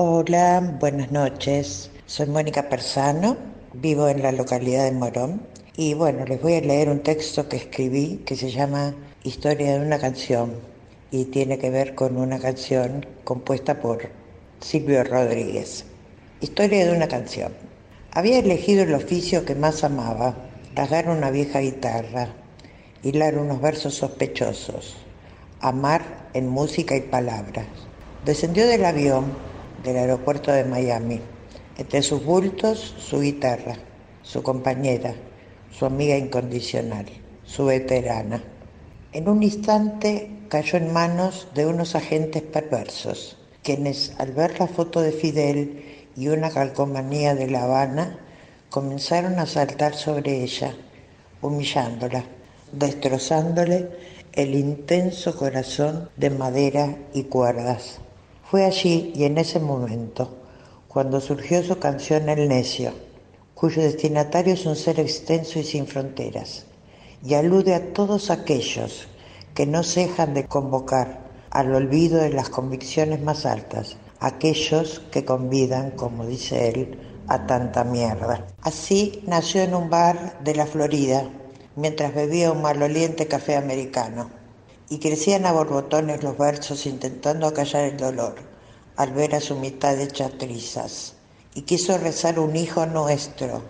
Hola, buenas noches. Soy Mónica Persano, vivo en la localidad de Morón y bueno, les voy a leer un texto que escribí que se llama Historia de una canción y tiene que ver con una canción compuesta por Silvio Rodríguez. Historia de una canción. Había elegido el oficio que más amaba, rasgar una vieja guitarra, hilar unos versos sospechosos, amar en música y palabras. Descendió del avión del aeropuerto de Miami. Entre sus bultos, su guitarra, su compañera, su amiga incondicional, su veterana. En un instante cayó en manos de unos agentes perversos, quienes al ver la foto de Fidel y una calcomanía de La Habana, comenzaron a saltar sobre ella, humillándola, destrozándole el intenso corazón de madera y cuerdas. Fue allí y en ese momento cuando surgió su canción El necio, cuyo destinatario es un ser extenso y sin fronteras, y alude a todos aquellos que no cejan de convocar al olvido de las convicciones más altas, aquellos que convidan, como dice él, a tanta mierda. Así nació en un bar de la Florida, mientras bebía un maloliente café americano, y crecían a borbotones los versos intentando acallar el dolor al ver a su mitad hecha trizas, y quiso rezar un hijo nuestro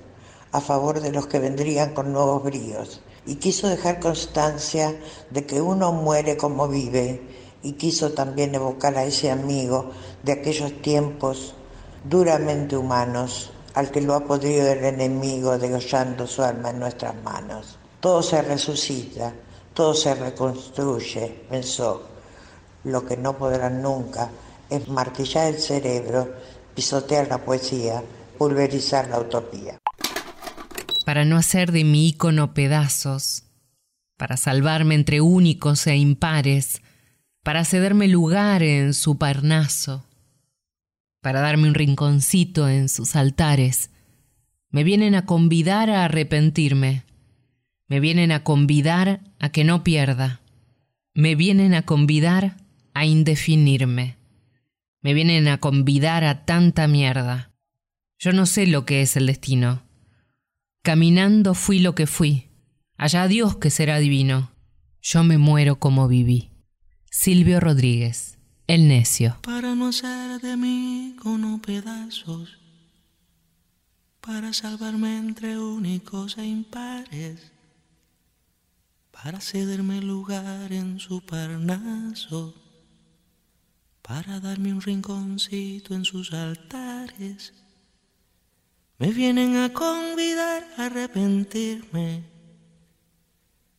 a favor de los que vendrían con nuevos bríos, y quiso dejar constancia de que uno muere como vive, y quiso también evocar a ese amigo de aquellos tiempos duramente humanos, al que lo ha podrido el enemigo degollando su alma en nuestras manos. Todo se resucita, todo se reconstruye, pensó. Lo que no podrán nunca es martillar el cerebro, pisotear la poesía, pulverizar la utopía. Para no hacer de mi ícono pedazos, para salvarme entre únicos e impares, para cederme lugar en su parnaso, para darme un rinconcito en sus altares, me vienen a convidar a arrepentirme, me vienen a convidar a que no pierda, me vienen a convidar a indefinirme, me vienen a convidar a tanta mierda. Yo no sé lo que es el destino. Caminando fui lo que fui, allá Dios que será divino. Yo me muero como viví. Silvio Rodríguez, El Necio. Para no hacer de mí con pedazos, para salvarme entre únicos e impares, para cederme lugar en su parnaso, para darme un rinconcito en sus altares. Me vienen a convidar a arrepentirme,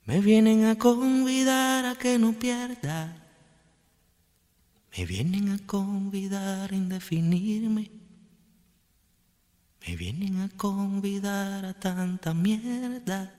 me vienen a convidar a que no pierda me vienen a convidar a indefinirme. Me vienen a convidar a tanta mierda.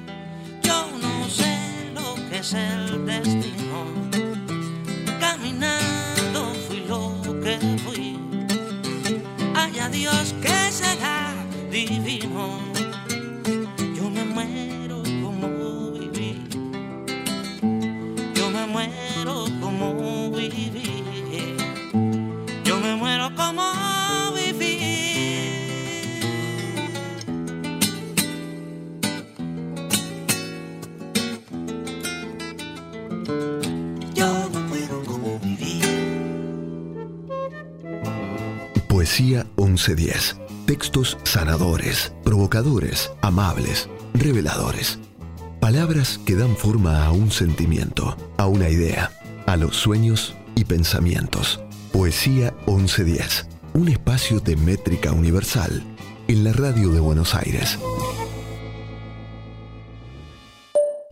Es el destino. 1110. Textos sanadores, provocadores, amables, reveladores. Palabras que dan forma a un sentimiento, a una idea, a los sueños y pensamientos. Poesía 1110. Un espacio de métrica universal en la radio de Buenos Aires.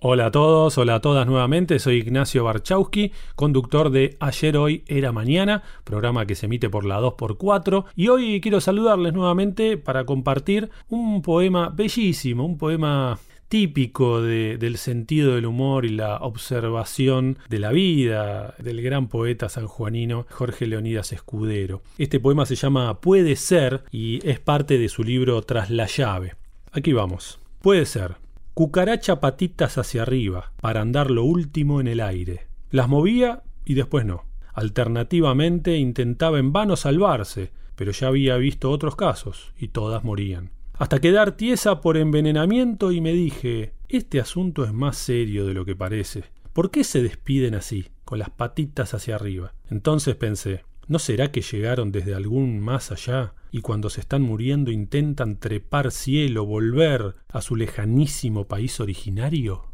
Hola a todos, hola a todas nuevamente, soy Ignacio Barchowski, conductor de Ayer Hoy Era Mañana, programa que se emite por la 2x4 y hoy quiero saludarles nuevamente para compartir un poema bellísimo, un poema típico de- del sentido del humor y la observación de la vida del gran poeta sanjuanino Jorge Leonidas Escudero. Este poema se llama Puede ser y es parte de su libro Tras la llave. Aquí vamos. Puede ser. Cucaracha patitas hacia arriba, para andar lo último en el aire. Las movía y después no. Alternativamente intentaba en vano salvarse, pero ya había visto otros casos, y todas morían. Hasta quedar tiesa por envenenamiento y me dije, este asunto es más serio de lo que parece. ¿Por qué se despiden así, con las patitas hacia arriba? Entonces pensé, ¿no será que llegaron desde algún más allá y cuando se están muriendo intentan trepar cielo, volver a su lejanísimo país originario?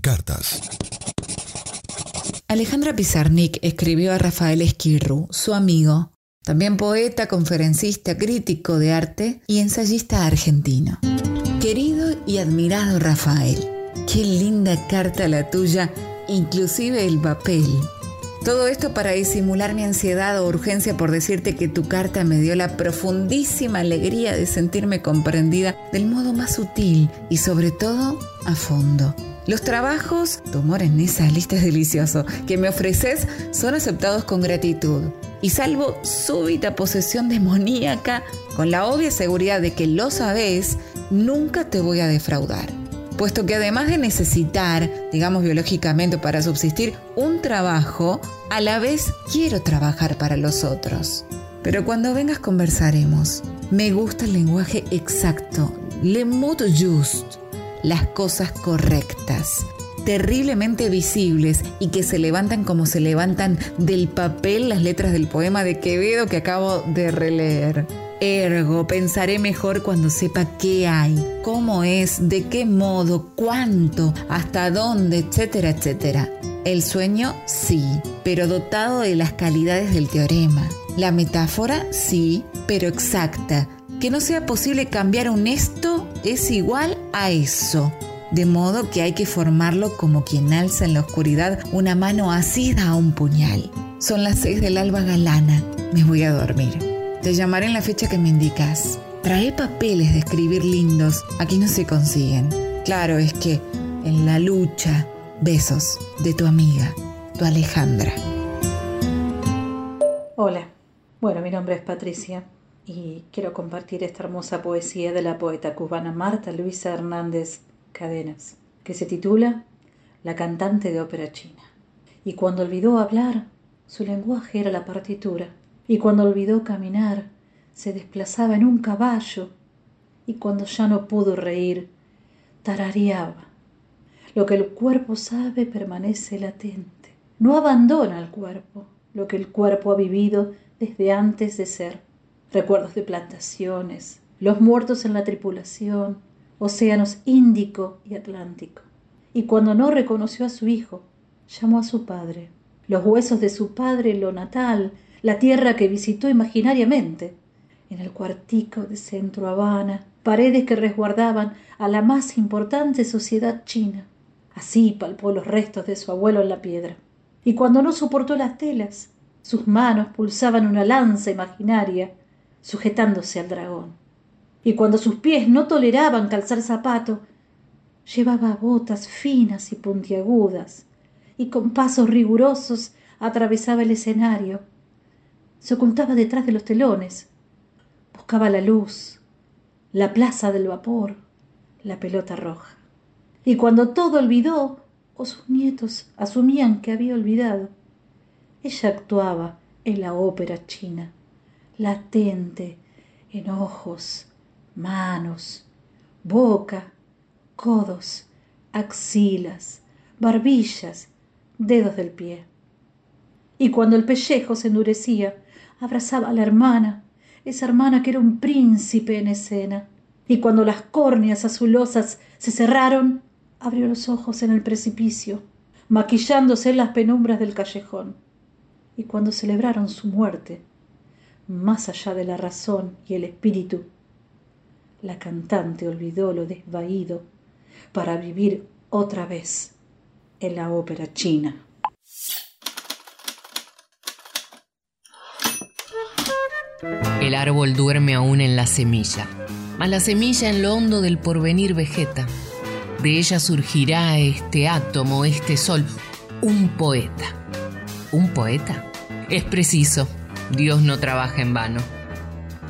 Cartas. Alejandra Pizarnik escribió a Rafael Esquirru, su amigo, también poeta, conferencista, crítico de arte y ensayista argentino. Querido y admirado Rafael, qué linda carta la tuya, inclusive el papel. Todo esto para disimular mi ansiedad o urgencia por decirte que tu carta me dio la profundísima alegría de sentirme comprendida del modo más sutil y sobre todo a fondo. Los trabajos, tu humor en esa lista es delicioso, que me ofreces son aceptados con gratitud. Y salvo súbita posesión demoníaca, con la obvia seguridad de que lo sabes, nunca te voy a defraudar. Puesto que además de necesitar, digamos biológicamente para subsistir, un trabajo, a la vez quiero trabajar para los otros. Pero cuando vengas conversaremos. Me gusta el lenguaje exacto, le mot juste, las cosas correctas, terriblemente visibles y que se levantan como se levantan del papel las letras del poema de Quevedo que acabo de releer. Ergo, pensaré mejor cuando sepa qué hay, cómo es, de qué modo, cuánto, hasta dónde, etcétera, etcétera. El sueño, sí, pero dotado de las calidades del teorema. La metáfora, sí, pero exacta. Que no sea posible cambiar un esto es igual a eso. De modo que hay que formarlo como quien alza en la oscuridad una mano asida a un puñal. Son las seis del alba galana. Me voy a dormir. Te llamaré en la fecha que me indicas. Trae papeles de escribir lindos. Aquí no se consiguen. Claro, es que en la lucha. Besos de tu amiga, tu Alejandra. Hola, bueno, mi nombre es Patricia y quiero compartir esta hermosa poesía de la poeta cubana Marta Luisa Hernández Cadenas, que se titula La cantante de ópera china. Y cuando olvidó hablar, su lenguaje era la partitura, y cuando olvidó caminar, se desplazaba en un caballo, y cuando ya no pudo reír, tarareaba. Lo que el cuerpo sabe permanece latente, no abandona al cuerpo lo que el cuerpo ha vivido desde antes de ser. Recuerdos de plantaciones, los muertos en la tripulación, océanos Índico y Atlántico. Y cuando no reconoció a su hijo, llamó a su padre, los huesos de su padre, lo natal, la tierra que visitó imaginariamente, en el cuartico de Centro Habana, paredes que resguardaban a la más importante sociedad china. Así palpó los restos de su abuelo en la piedra. Y cuando no soportó las telas, sus manos pulsaban una lanza imaginaria, sujetándose al dragón. Y cuando sus pies no toleraban calzar zapato, llevaba botas finas y puntiagudas, y con pasos rigurosos atravesaba el escenario. Se ocultaba detrás de los telones, buscaba la luz, la plaza del vapor, la pelota roja. Y cuando todo olvidó, o sus nietos asumían que había olvidado, ella actuaba en la ópera china, latente en ojos, manos, boca, codos, axilas, barbillas, dedos del pie. Y cuando el pellejo se endurecía, abrazaba a la hermana, esa hermana que era un príncipe en escena. Y cuando las córneas azulosas se cerraron, abrió los ojos en el precipicio, maquillándose en las penumbras del callejón. Y cuando celebraron su muerte, más allá de la razón y el espíritu, la cantante olvidó lo desvaído para vivir otra vez en la ópera china. El árbol duerme aún en la semilla, mas la semilla en lo hondo del porvenir vegeta. De ella surgirá este átomo, este sol, un poeta. ¿Un poeta? Es preciso, Dios no trabaja en vano.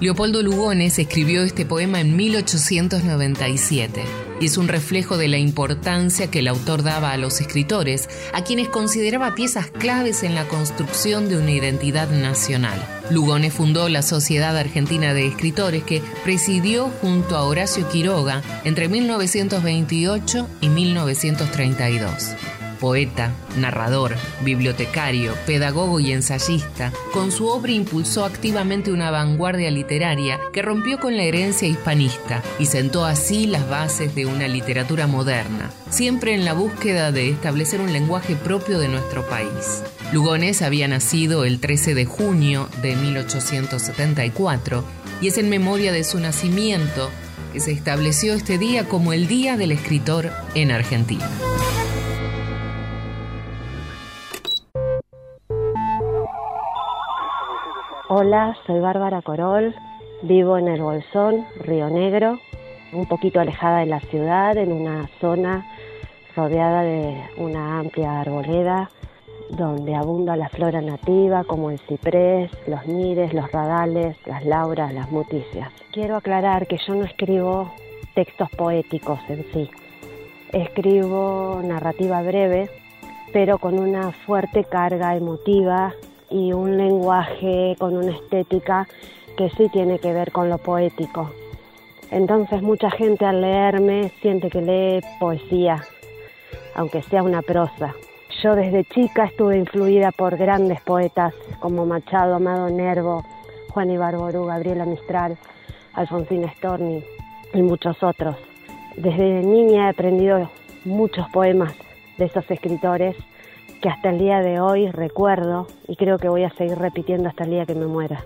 Leopoldo Lugones escribió este poema en 1897 y es un reflejo de la importancia que el autor daba a los escritores, a quienes consideraba piezas claves en la construcción de una identidad nacional. Lugones fundó la Sociedad Argentina de Escritores que presidió junto a Horacio Quiroga entre 1928 y 1932 poeta, narrador, bibliotecario, pedagogo y ensayista, con su obra impulsó activamente una vanguardia literaria que rompió con la herencia hispanista y sentó así las bases de una literatura moderna, siempre en la búsqueda de establecer un lenguaje propio de nuestro país. Lugones había nacido el 13 de junio de 1874 y es en memoria de su nacimiento que se estableció este día como el Día del Escritor en Argentina. Hola, soy Bárbara Corol, vivo en el Bolsón, Río Negro, un poquito alejada de la ciudad, en una zona rodeada de una amplia arboleda donde abunda la flora nativa como el ciprés, los mires, los radales, las lauras, las muticias. Quiero aclarar que yo no escribo textos poéticos en sí, escribo narrativa breve, pero con una fuerte carga emotiva y un lenguaje con una estética que sí tiene que ver con lo poético. Entonces mucha gente al leerme siente que lee poesía, aunque sea una prosa. Yo desde chica estuve influida por grandes poetas como Machado, Amado Nervo, Juan Ibarború, Gabriela Mistral, Alfonsín Storni y muchos otros. Desde niña he aprendido muchos poemas de esos escritores que hasta el día de hoy recuerdo y creo que voy a seguir repitiendo hasta el día que me muera.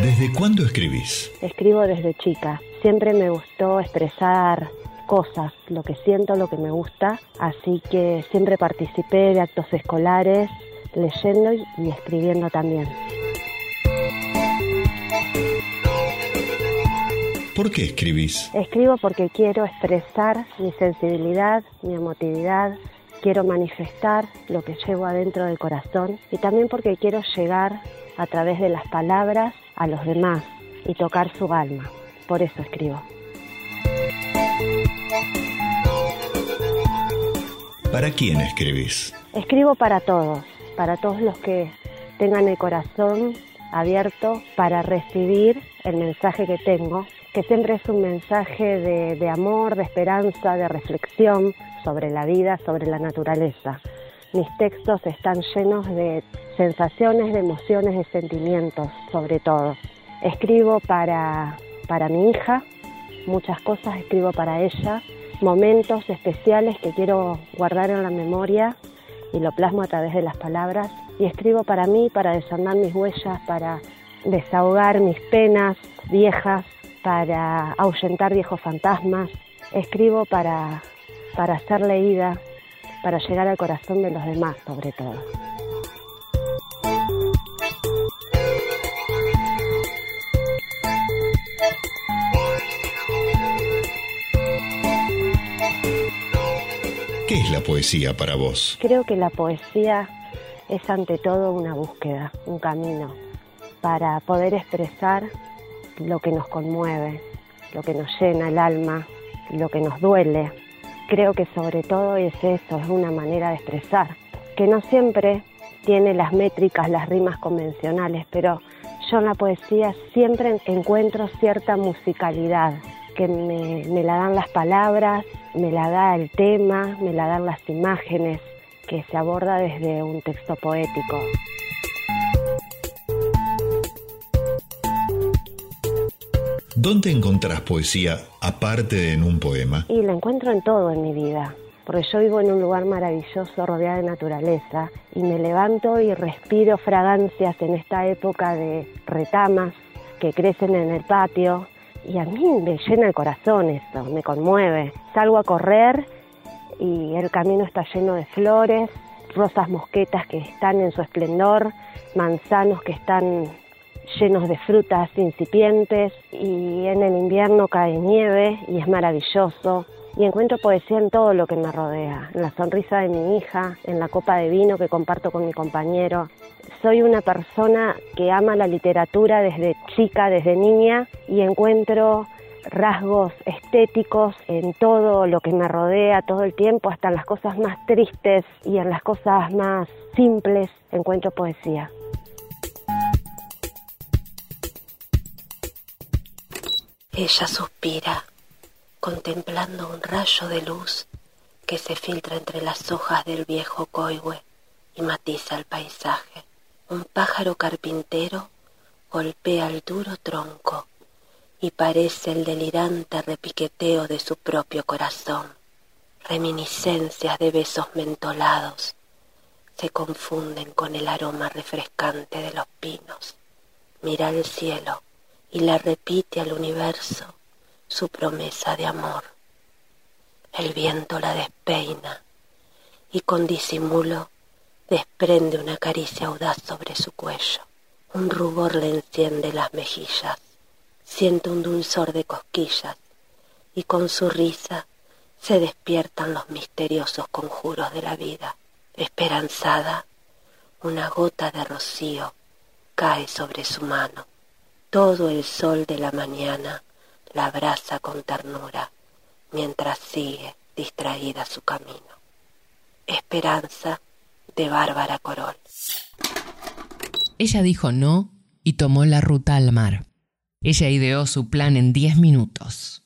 ¿Desde cuándo escribís? Escribo desde chica. Siempre me gustó expresar cosas, lo que siento, lo que me gusta, así que siempre participé de actos escolares, leyendo y escribiendo también. ¿Por qué escribís? Escribo porque quiero expresar mi sensibilidad, mi emotividad, quiero manifestar lo que llevo adentro del corazón y también porque quiero llegar a través de las palabras a los demás y tocar su alma. Por eso escribo. ¿Para quién escribís? Escribo para todos, para todos los que tengan el corazón abierto para recibir el mensaje que tengo que siempre es un mensaje de, amor, de esperanza, de reflexión sobre la vida, sobre la naturaleza. Mis textos están llenos de sensaciones, de emociones, de sentimientos, sobre todo. Escribo para, para mi hija, muchas cosas escribo para ella, momentos especiales que quiero guardar en la memoria y lo plasmo a través de las palabras. Y escribo para mí, para desandar mis huellas, para desahogar mis penas viejas, para ahuyentar viejos fantasmas. Escribo para, para ser leída, para llegar al corazón de los demás sobre todo. ¿Qué es la poesía para vos? Creo que la poesía es ante todo una búsqueda, un camino para poder expresar lo que nos conmueve, lo que nos llena el alma, lo que nos duele, creo que sobre todo es eso, es una manera de expresar, que no siempre tiene las métricas, las rimas convencionales, pero yo en la poesía siempre encuentro cierta musicalidad, que me, me la dan las palabras, me la da el tema, me la dan las imágenes, que se aborda desde un texto poético. ¿Dónde encontrás poesía aparte de en un poema? Y la encuentro en todo en mi vida, porque yo vivo en un lugar maravilloso rodeado de naturaleza y me levanto y respiro fragancias en esta época de retamas que crecen en el patio y a mí me llena el corazón eso, me conmueve. Salgo a correr y el camino está lleno de flores, rosas mosquetas que están en su esplendor, manzanos que están llenos de frutas incipientes y en el invierno cae nieve y es maravilloso. Y encuentro poesía en todo lo que me rodea, en la sonrisa de mi hija, en la copa de vino que comparto con mi compañero. Soy una persona que ama la literatura desde chica, desde niña, y encuentro rasgos estéticos en todo lo que me rodea todo el tiempo, hasta en las cosas más tristes y en las cosas más simples encuentro poesía. Ella suspira, contemplando un rayo de luz que se filtra entre las hojas del viejo coihue y matiza el paisaje. Un pájaro carpintero golpea el duro tronco y parece el delirante repiqueteo de su propio corazón. Reminiscencias de besos mentolados se confunden con el aroma refrescante de los pinos. Mira el cielo y le repite al universo su promesa de amor. El viento la despeina y con disimulo desprende una caricia audaz sobre su cuello. Un rubor le enciende las mejillas. Siente un dulzor de cosquillas y con su risa se despiertan los misteriosos conjuros de la vida. Esperanzada, una gota de rocío cae sobre su mano todo el sol de la mañana la abraza con ternura mientras sigue distraída su camino. Esperanza de Bárbara Corol. Ella dijo no y tomó la ruta al mar. Ella ideó su plan en diez minutos.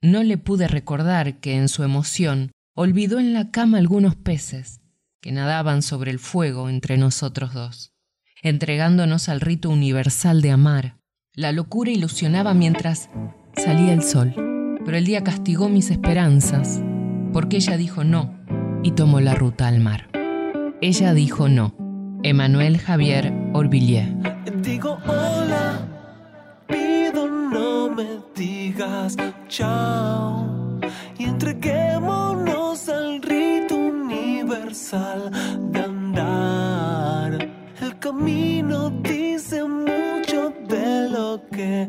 No le pude recordar que en su emoción olvidó en la cama algunos peces que nadaban sobre el fuego entre nosotros dos, entregándonos al rito universal de amar, la locura ilusionaba mientras salía el sol, pero el día castigó mis esperanzas, porque ella dijo no y tomó la ruta al mar. Ella dijo no. Emmanuel Javier Orvillier. Digo hola, pido no me digas chao y entreguémonos al rito universal de andar. El camino dice que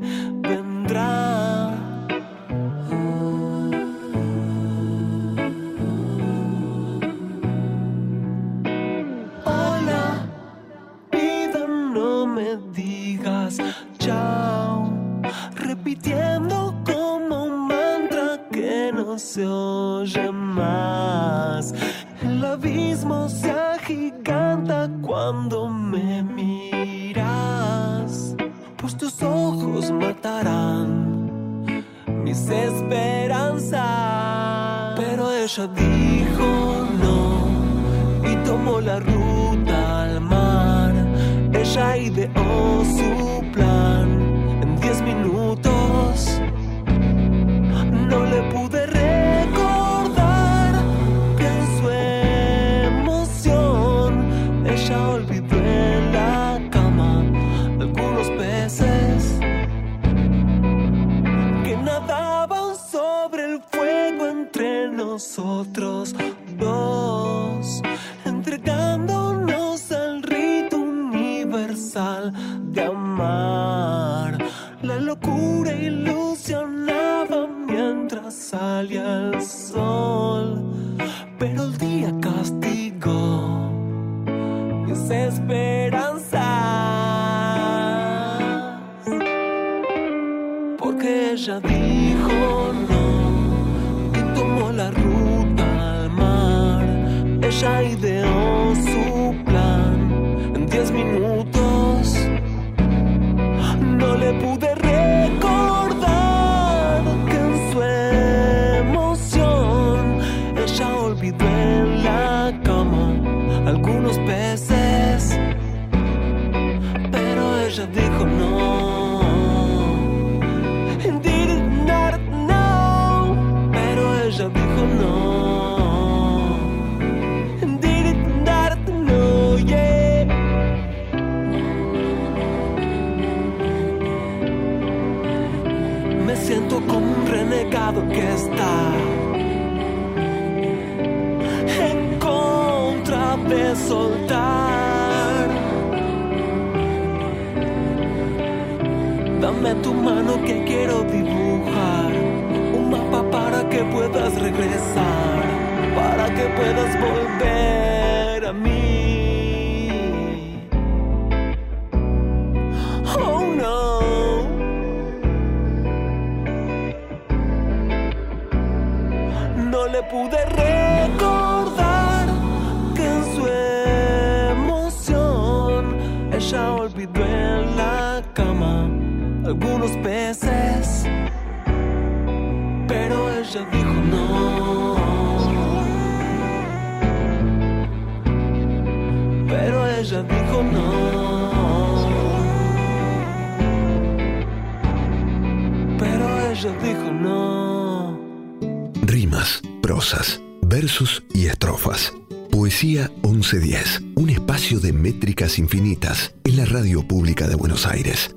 Poesía 1110, un espacio de métricas infinitas en la radio pública de Buenos Aires.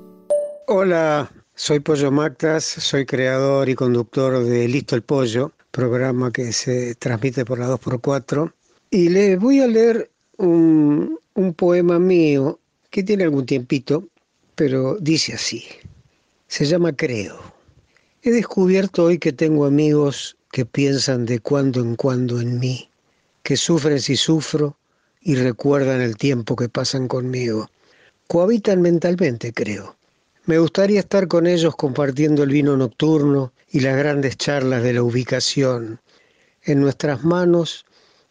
Hola, soy Pollo Mactas, soy creador y conductor de Listo el Pollo, programa que se transmite por la 2x4. Y les voy a leer un, un poema mío que tiene algún tiempito, pero dice así. Se llama Creo. He descubierto hoy que tengo amigos que piensan de cuando en cuando en mí, que sufren si sufro y recuerdan el tiempo que pasan conmigo. Cohabitan mentalmente, creo. Me gustaría estar con ellos compartiendo el vino nocturno y las grandes charlas de la ubicación. En nuestras manos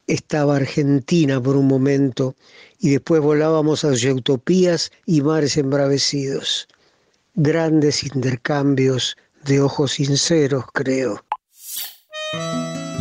estaba Argentina por un momento y después volábamos hacia utopías y mares embravecidos. Grandes intercambios de ojos sinceros, creo.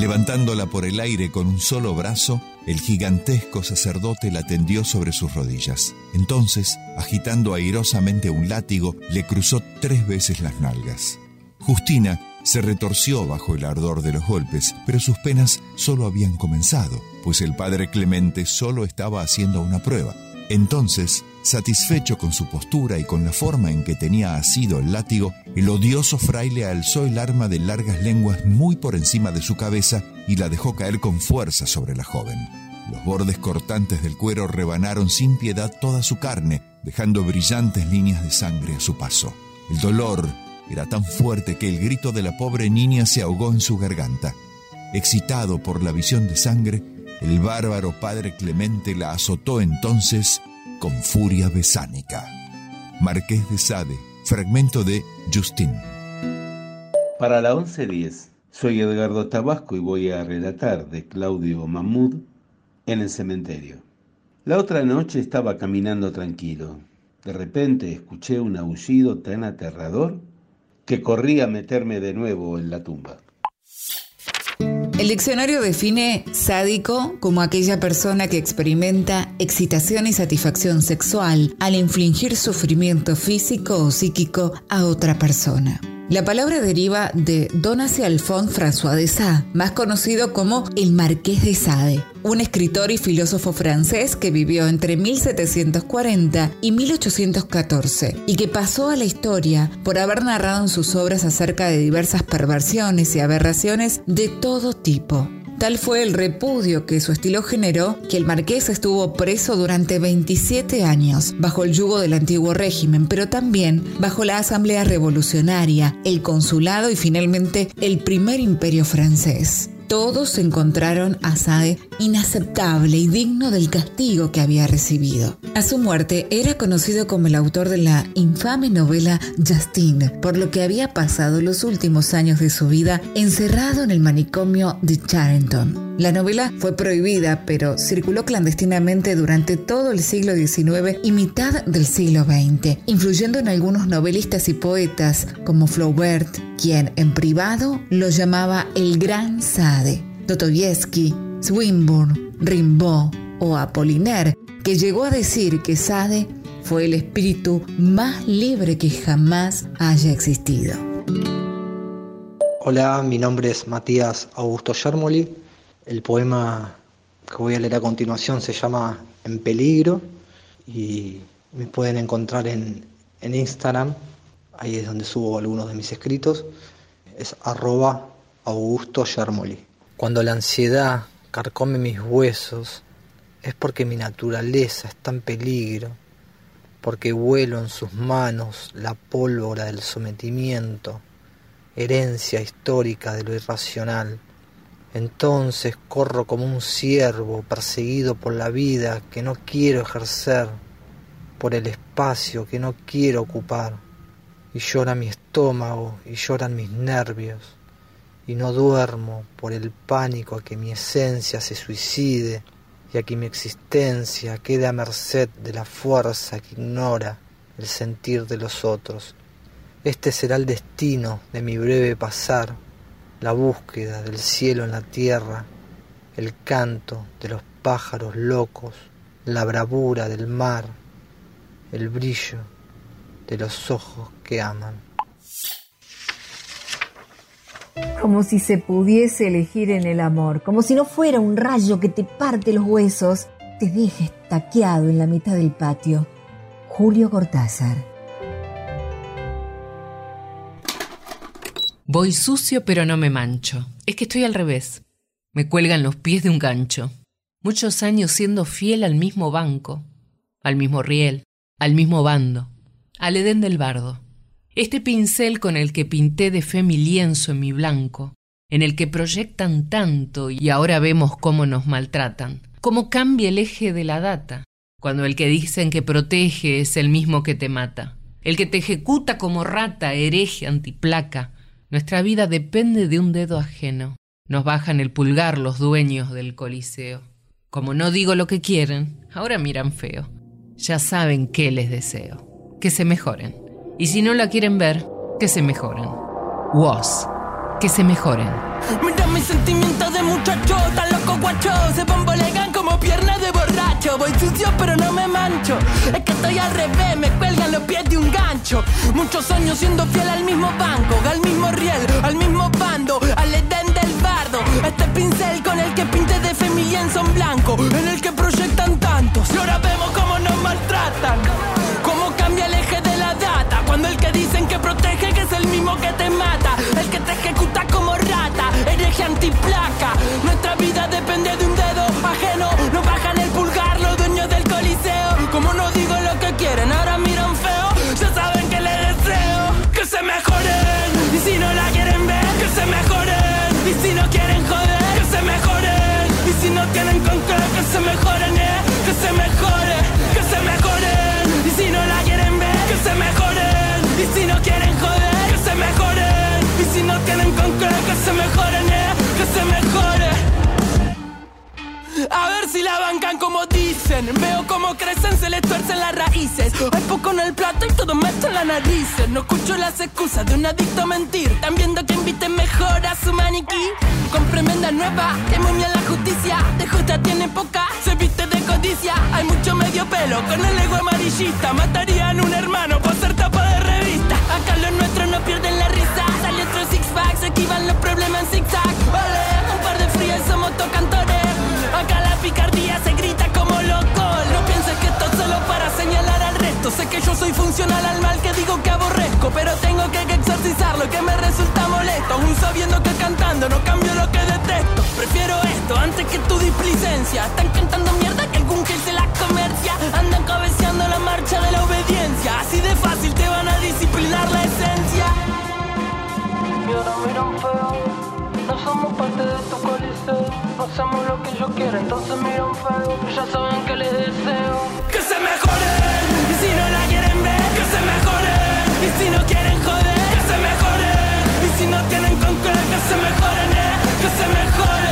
Levantándola por el aire con un solo brazo, el gigantesco sacerdote la tendió sobre sus rodillas. Entonces, agitando airosamente un látigo, le cruzó tres veces las nalgas. Justina se retorció bajo el ardor de los golpes, pero sus penas solo habían comenzado, pues el padre Clemente solo estaba haciendo una prueba. Entonces, satisfecho con su postura y con la forma en que tenía asido el látigo, el odioso fraile alzó el arma de largas lenguas muy por encima de su cabeza y la dejó caer con fuerza sobre la joven. Los bordes cortantes del cuero rebanaron sin piedad toda su carne, dejando brillantes líneas de sangre a su paso. El dolor era tan fuerte que el grito de la pobre niña se ahogó en su garganta. Excitado por la visión de sangre, el bárbaro padre Clemente la azotó entonces con furia besánica. Marqués de Sade, fragmento de Justin. Para la 11.10, soy Edgardo Tabasco y voy a relatar de Claudio Mahmoud en el cementerio. La otra noche estaba caminando tranquilo. De repente escuché un aullido tan aterrador que corrí a meterme de nuevo en la tumba. El diccionario define sádico como aquella persona que experimenta excitación y satisfacción sexual al infligir sufrimiento físico o psíquico a otra persona. La palabra deriva de Donacy Alphonse François de Sade, más conocido como el Marqués de Sade, un escritor y filósofo francés que vivió entre 1740 y 1814 y que pasó a la historia por haber narrado en sus obras acerca de diversas perversiones y aberraciones de todo tipo. Tal fue el repudio que su estilo generó que el marqués estuvo preso durante 27 años bajo el yugo del antiguo régimen, pero también bajo la Asamblea Revolucionaria, el consulado y finalmente el primer imperio francés todos encontraron a Sade inaceptable y digno del castigo que había recibido. A su muerte era conocido como el autor de la infame novela Justine, por lo que había pasado los últimos años de su vida encerrado en el manicomio de Charenton. La novela fue prohibida, pero circuló clandestinamente durante todo el siglo XIX y mitad del siglo XX, influyendo en algunos novelistas y poetas como Flaubert, quien en privado lo llamaba el Gran Sade, Dostoyevsky, Swinburne, Rimbaud o Apollinaire, que llegó a decir que Sade fue el espíritu más libre que jamás haya existido. Hola, mi nombre es Matías Augusto Yermoli. El poema que voy a leer a continuación se llama En peligro y me pueden encontrar en, en Instagram ahí es donde subo algunos de mis escritos, es arroba Augusto Yermoli. Cuando la ansiedad carcome mis huesos, es porque mi naturaleza está en peligro, porque vuelo en sus manos la pólvora del sometimiento, herencia histórica de lo irracional. Entonces corro como un ciervo perseguido por la vida que no quiero ejercer, por el espacio que no quiero ocupar y llora mi estómago y lloran mis nervios, y no duermo por el pánico a que mi esencia se suicide y a que mi existencia quede a merced de la fuerza que ignora el sentir de los otros. Este será el destino de mi breve pasar, la búsqueda del cielo en la tierra, el canto de los pájaros locos, la bravura del mar, el brillo de los ojos que aman. Como si se pudiese elegir en el amor, como si no fuera un rayo que te parte los huesos, te deja estaqueado en la mitad del patio. Julio Cortázar. Voy sucio pero no me mancho. Es que estoy al revés. Me cuelgan los pies de un gancho. Muchos años siendo fiel al mismo banco, al mismo riel, al mismo bando al Edén del Bardo. Este pincel con el que pinté de fe mi lienzo en mi blanco, en el que proyectan tanto y ahora vemos cómo nos maltratan, cómo cambia el eje de la data, cuando el que dicen que protege es el mismo que te mata, el que te ejecuta como rata, hereje, antiplaca. Nuestra vida depende de un dedo ajeno. Nos bajan el pulgar los dueños del Coliseo. Como no digo lo que quieren, ahora miran feo. Ya saben qué les deseo que se mejoren. Y si no la quieren ver, que se mejoren. Was, que se mejoren. Mira mis sentimientos de muchacho, tan loco guacho, se bombolegan como piernas de borracho. Voy sucio pero no me mancho, es que estoy al revés, me cuelgan los pies de un gancho. Muchos años siendo fiel al mismo banco, al mismo riel, al mismo bando, al edén del bardo. Este pincel con el que pinte de fe mi lienzo en blanco, en el que proyectan tantos. Y ahora vemos cómo nos maltratan. Es el mismo que te mata. El que te ejecuta como rata, hereje antiplaca. Nuestra vida depende de un dedo ajeno. Si la bancan como dicen. Veo cómo crecen, se les tuercen las raíces. Hay poco en el plato y todo meto en la nariz. No escucho las excusas de un adicto a mentir. Están viendo que inviten mejor a su maniquí. Con tremenda la nueva, que bien la justicia, de justa tiene poca, se viste de codicia, hay mucho medio pelo, con el ego amarillista, matarían un hermano por ser tapa de revista, acá los nuestros no pierden la risa, sale otro six pack, se esquivan los problemas en zigzag, vale, un par de frías somos tocantores, acá la picardía se grita como loco, no pienses que esto es solo para señalar al resto, sé que yo soy funcional al mal que digo que aborrezco, pero tengo que exorcizarlo que me resulta molesto, aún sabiendo que cantando no cambio lo que detesto, prefiero esto antes que tu displicencia, están cantando mierda que algún que hacemos lo que yo quiero, entonces miran feo, ya saben que les deseo. Que se mejoren, y si no la quieren ver, que se mejoren, y si no quieren joder, que se mejoren, y si no tienen con que se mejoren, eh, que se mejoren,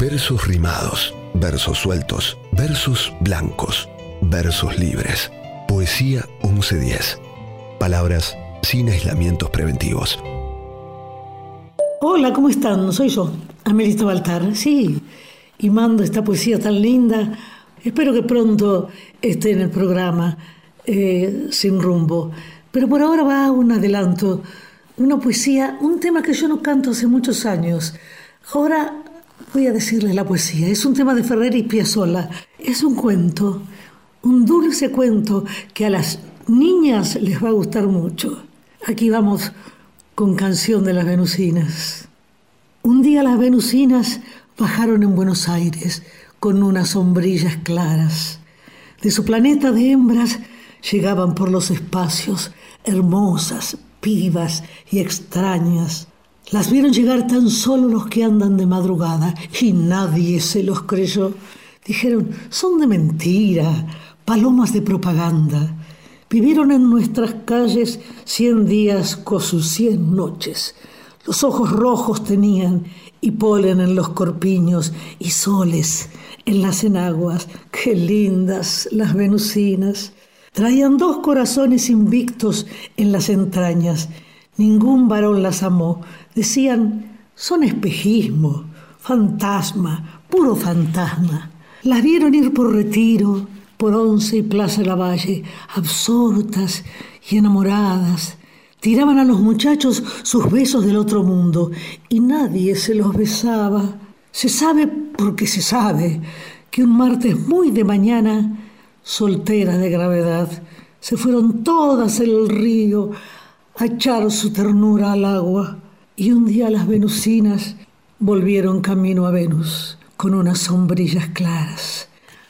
Versos rimados, versos sueltos, versos blancos, versos libres. Poesía 1110. Palabras sin aislamientos preventivos. Hola, ¿cómo están? Soy yo, Amelita Baltar. Sí, y mando esta poesía tan linda. Espero que pronto esté en el programa eh, Sin Rumbo. Pero por ahora va un adelanto, una poesía, un tema que yo no canto hace muchos años. Ahora voy a decirles la poesía. Es un tema de Ferrer y Piazzolla. Es un cuento, un dulce cuento que a las niñas les va a gustar mucho. Aquí vamos con Canción de las Venusinas. Un día las Venusinas bajaron en Buenos Aires con unas sombrillas claras. De su planeta de hembras llegaban por los espacios, hermosas, vivas y extrañas. Las vieron llegar tan solo los que andan de madrugada y nadie se los creyó. Dijeron, son de mentira, palomas de propaganda. Vivieron en nuestras calles cien días con sus cien noches. Los ojos rojos tenían y polen en los corpiños y soles en las enaguas. Qué lindas las venusinas. Traían dos corazones invictos en las entrañas. Ningún varón las amó. Decían, son espejismo, fantasma, puro fantasma. Las vieron ir por retiro, por Once y Plaza Lavalle, absortas y enamoradas. Tiraban a los muchachos sus besos del otro mundo y nadie se los besaba. Se sabe porque se sabe que un martes muy de mañana, soltera de gravedad, se fueron todas el río a echar su ternura al agua y un día las venusinas volvieron camino a Venus con unas sombrillas claras.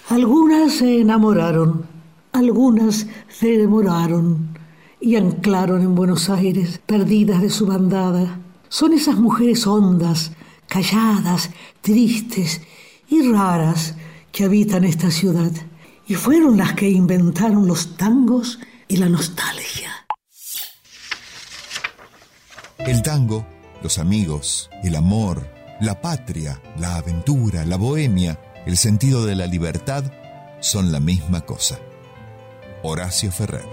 Algunas se enamoraron, algunas se demoraron y anclaron en Buenos Aires, perdidas de su bandada. Son esas mujeres hondas, calladas, tristes y raras que habitan esta ciudad. Y fueron las que inventaron los tangos y la nostalgia. El tango, los amigos, el amor, la patria, la aventura, la bohemia, el sentido de la libertad son la misma cosa. Horacio Ferrer.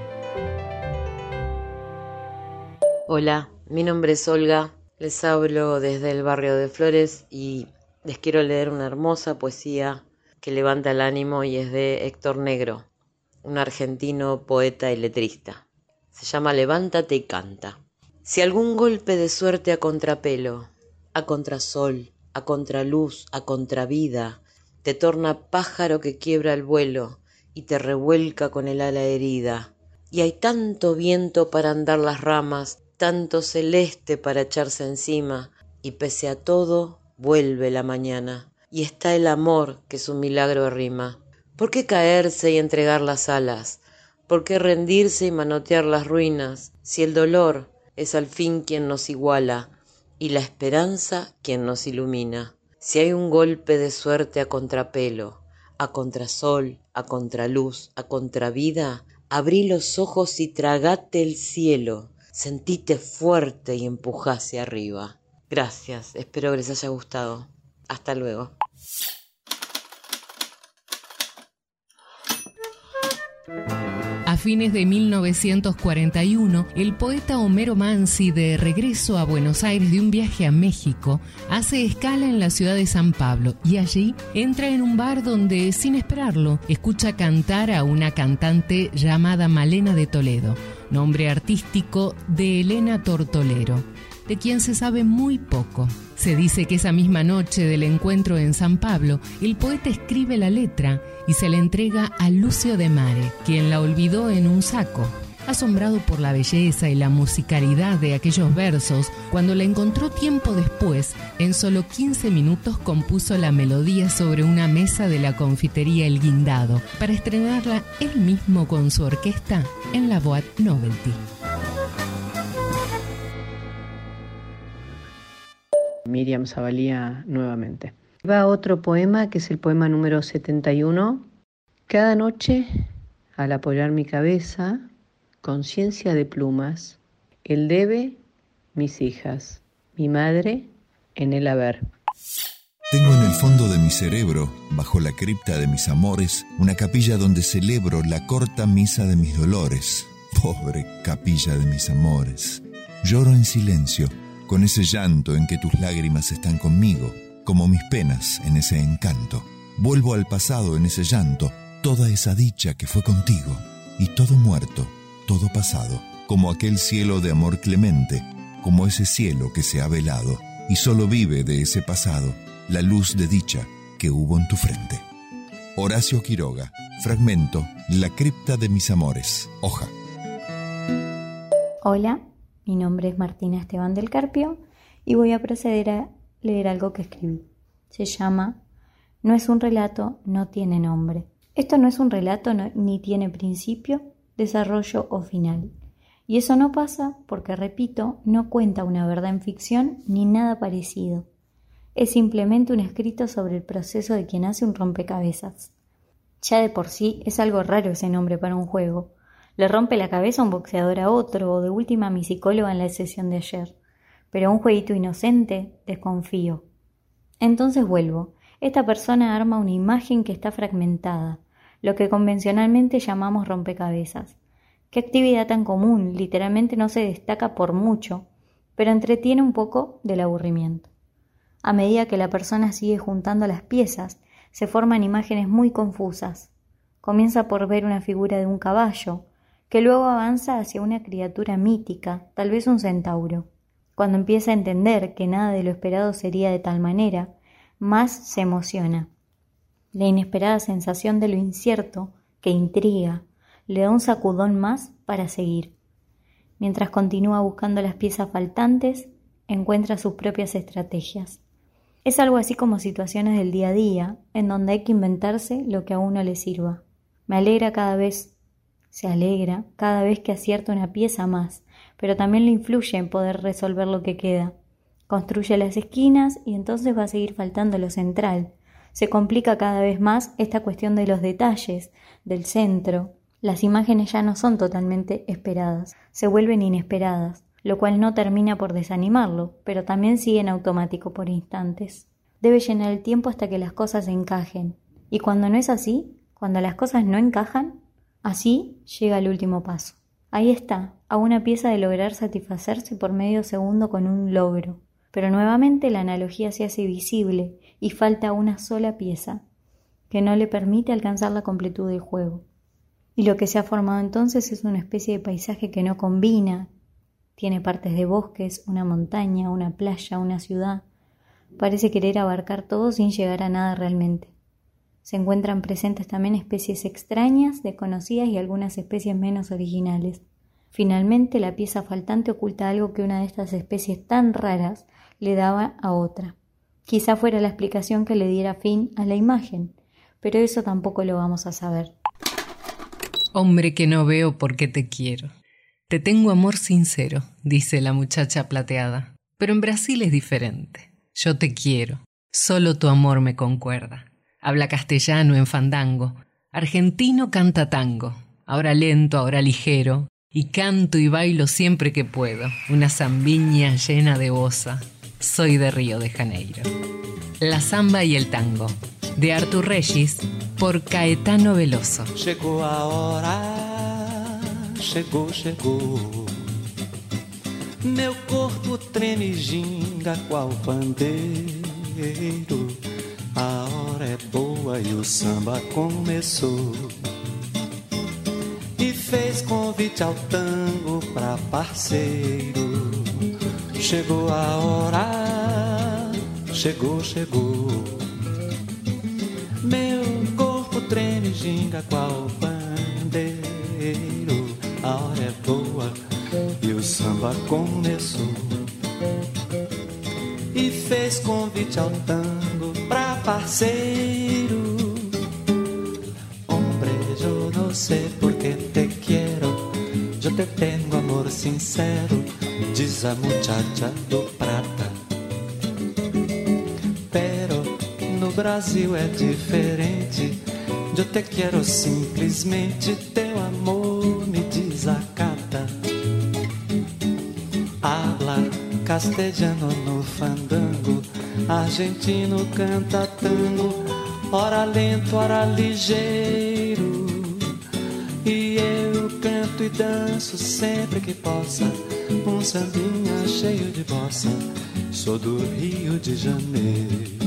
Hola, mi nombre es Olga, les hablo desde el barrio de Flores y les quiero leer una hermosa poesía que levanta el ánimo y es de Héctor Negro, un argentino poeta y letrista. Se llama Levántate y canta. Si algún golpe de suerte a contrapelo, a contrasol, a contraluz, a contravida, te torna pájaro que quiebra el vuelo y te revuelca con el ala herida, y hay tanto viento para andar las ramas, tanto celeste para echarse encima, y pese a todo vuelve la mañana, y está el amor que su milagro rima. ¿Por qué caerse y entregar las alas? ¿Por qué rendirse y manotear las ruinas, si el dolor es al fin quien nos iguala y la esperanza quien nos ilumina? Si hay un golpe de suerte a contrapelo, a contrasol, a contraluz, a contravida, abrí los ojos y tragate el cielo, sentite fuerte y empujase arriba. Gracias, espero que les haya gustado. Hasta luego. A fines de 1941, el poeta Homero Mansi, de regreso a Buenos Aires de un viaje a México, hace escala en la ciudad de San Pablo y allí entra en un bar donde, sin esperarlo, escucha cantar a una cantante llamada Malena de Toledo, nombre artístico de Elena Tortolero de quien se sabe muy poco. Se dice que esa misma noche del encuentro en San Pablo, el poeta escribe la letra y se la entrega a Lucio de Mare, quien la olvidó en un saco. Asombrado por la belleza y la musicalidad de aquellos versos, cuando la encontró tiempo después, en solo 15 minutos compuso la melodía sobre una mesa de la confitería El Guindado, para estrenarla él mismo con su orquesta en la Boat Novelty. Miriam Zavalía nuevamente. Va otro poema que es el poema número 71. Cada noche, al apoyar mi cabeza, conciencia de plumas, el debe, mis hijas, mi madre, en el haber. Tengo en el fondo de mi cerebro, bajo la cripta de mis amores, una capilla donde celebro la corta misa de mis dolores. Pobre capilla de mis amores. Lloro en silencio con ese llanto en que tus lágrimas están conmigo, como mis penas en ese encanto. Vuelvo al pasado en ese llanto, toda esa dicha que fue contigo, y todo muerto, todo pasado, como aquel cielo de amor clemente, como ese cielo que se ha velado, y solo vive de ese pasado la luz de dicha que hubo en tu frente. Horacio Quiroga, fragmento, La cripta de mis amores, hoja. Hola, mi nombre es Martina Esteban del Carpio y voy a proceder a leer algo que escribí. Se llama No es un relato, no tiene nombre. Esto no es un relato ni tiene principio, desarrollo o final. Y eso no pasa porque, repito, no cuenta una verdad en ficción ni nada parecido. Es simplemente un escrito sobre el proceso de quien hace un rompecabezas. Ya de por sí es algo raro ese nombre para un juego, le rompe la cabeza un boxeador a otro, o de última mi psicóloga en la sesión de ayer. Pero un jueguito inocente, desconfío. Entonces vuelvo. Esta persona arma una imagen que está fragmentada, lo que convencionalmente llamamos rompecabezas. Qué actividad tan común, literalmente no se destaca por mucho, pero entretiene un poco del aburrimiento. A medida que la persona sigue juntando las piezas, se forman imágenes muy confusas. Comienza por ver una figura de un caballo, que luego avanza hacia una criatura mítica, tal vez un centauro. Cuando empieza a entender que nada de lo esperado sería de tal manera, más se emociona. La inesperada sensación de lo incierto, que intriga, le da un sacudón más para seguir. Mientras continúa buscando las piezas faltantes, encuentra sus propias estrategias. Es algo así como situaciones del día a día, en donde hay que inventarse lo que a uno le sirva. Me alegra cada vez se alegra cada vez que acierta una pieza más, pero también le influye en poder resolver lo que queda. Construye las esquinas y entonces va a seguir faltando lo central. Se complica cada vez más esta cuestión de los detalles, del centro. Las imágenes ya no son totalmente esperadas, se vuelven inesperadas, lo cual no termina por desanimarlo, pero también sigue en automático por instantes. Debe llenar el tiempo hasta que las cosas encajen. Y cuando no es así, cuando las cosas no encajan, Así llega el último paso. Ahí está, a una pieza de lograr satisfacerse por medio segundo con un logro. Pero nuevamente la analogía se hace visible y falta una sola pieza, que no le permite alcanzar la completud del juego. Y lo que se ha formado entonces es una especie de paisaje que no combina, tiene partes de bosques, una montaña, una playa, una ciudad. Parece querer abarcar todo sin llegar a nada realmente. Se encuentran presentes también especies extrañas, desconocidas y algunas especies menos originales. Finalmente, la pieza faltante oculta algo que una de estas especies tan raras le daba a otra. Quizá fuera la explicación que le diera fin a la imagen, pero eso tampoco lo vamos a saber. Hombre que no veo porque te quiero. Te tengo amor sincero, dice la muchacha plateada. Pero en Brasil es diferente. Yo te quiero. Solo tu amor me concuerda. Habla castellano en fandango. Argentino canta tango. ahora lento, ahora ligero, y canto y bailo siempre que puedo, una zambiña llena de bosa. Soy de Río de Janeiro. La samba y el tango, de Artur Regis, por Caetano Veloso. Chegou a hora, chegou, chegou. Meu corpo treme e ginga qual pandeiro. A hora é boa e o samba começou. E fez convite ao tango pra parceiro. Chegou a hora, chegou, chegou. Meu corpo treme ginga qual pandeiro. A hora é boa e o samba começou. E fez convite ao tango parceiro. Hombre, yo no sé por qué te quiero. Yo te tengo amor sincero, diz a muchacha do prata. Pero no Brasil é diferente. Eu te quero simplesmente, teu amor me desacata. Habla castelhano no fandango, argentino canta tango, ora lento, ora ligeiro. E eu canto e danço sempre que possa, um sambinha cheio de bossa. Sou do Rio de Janeiro.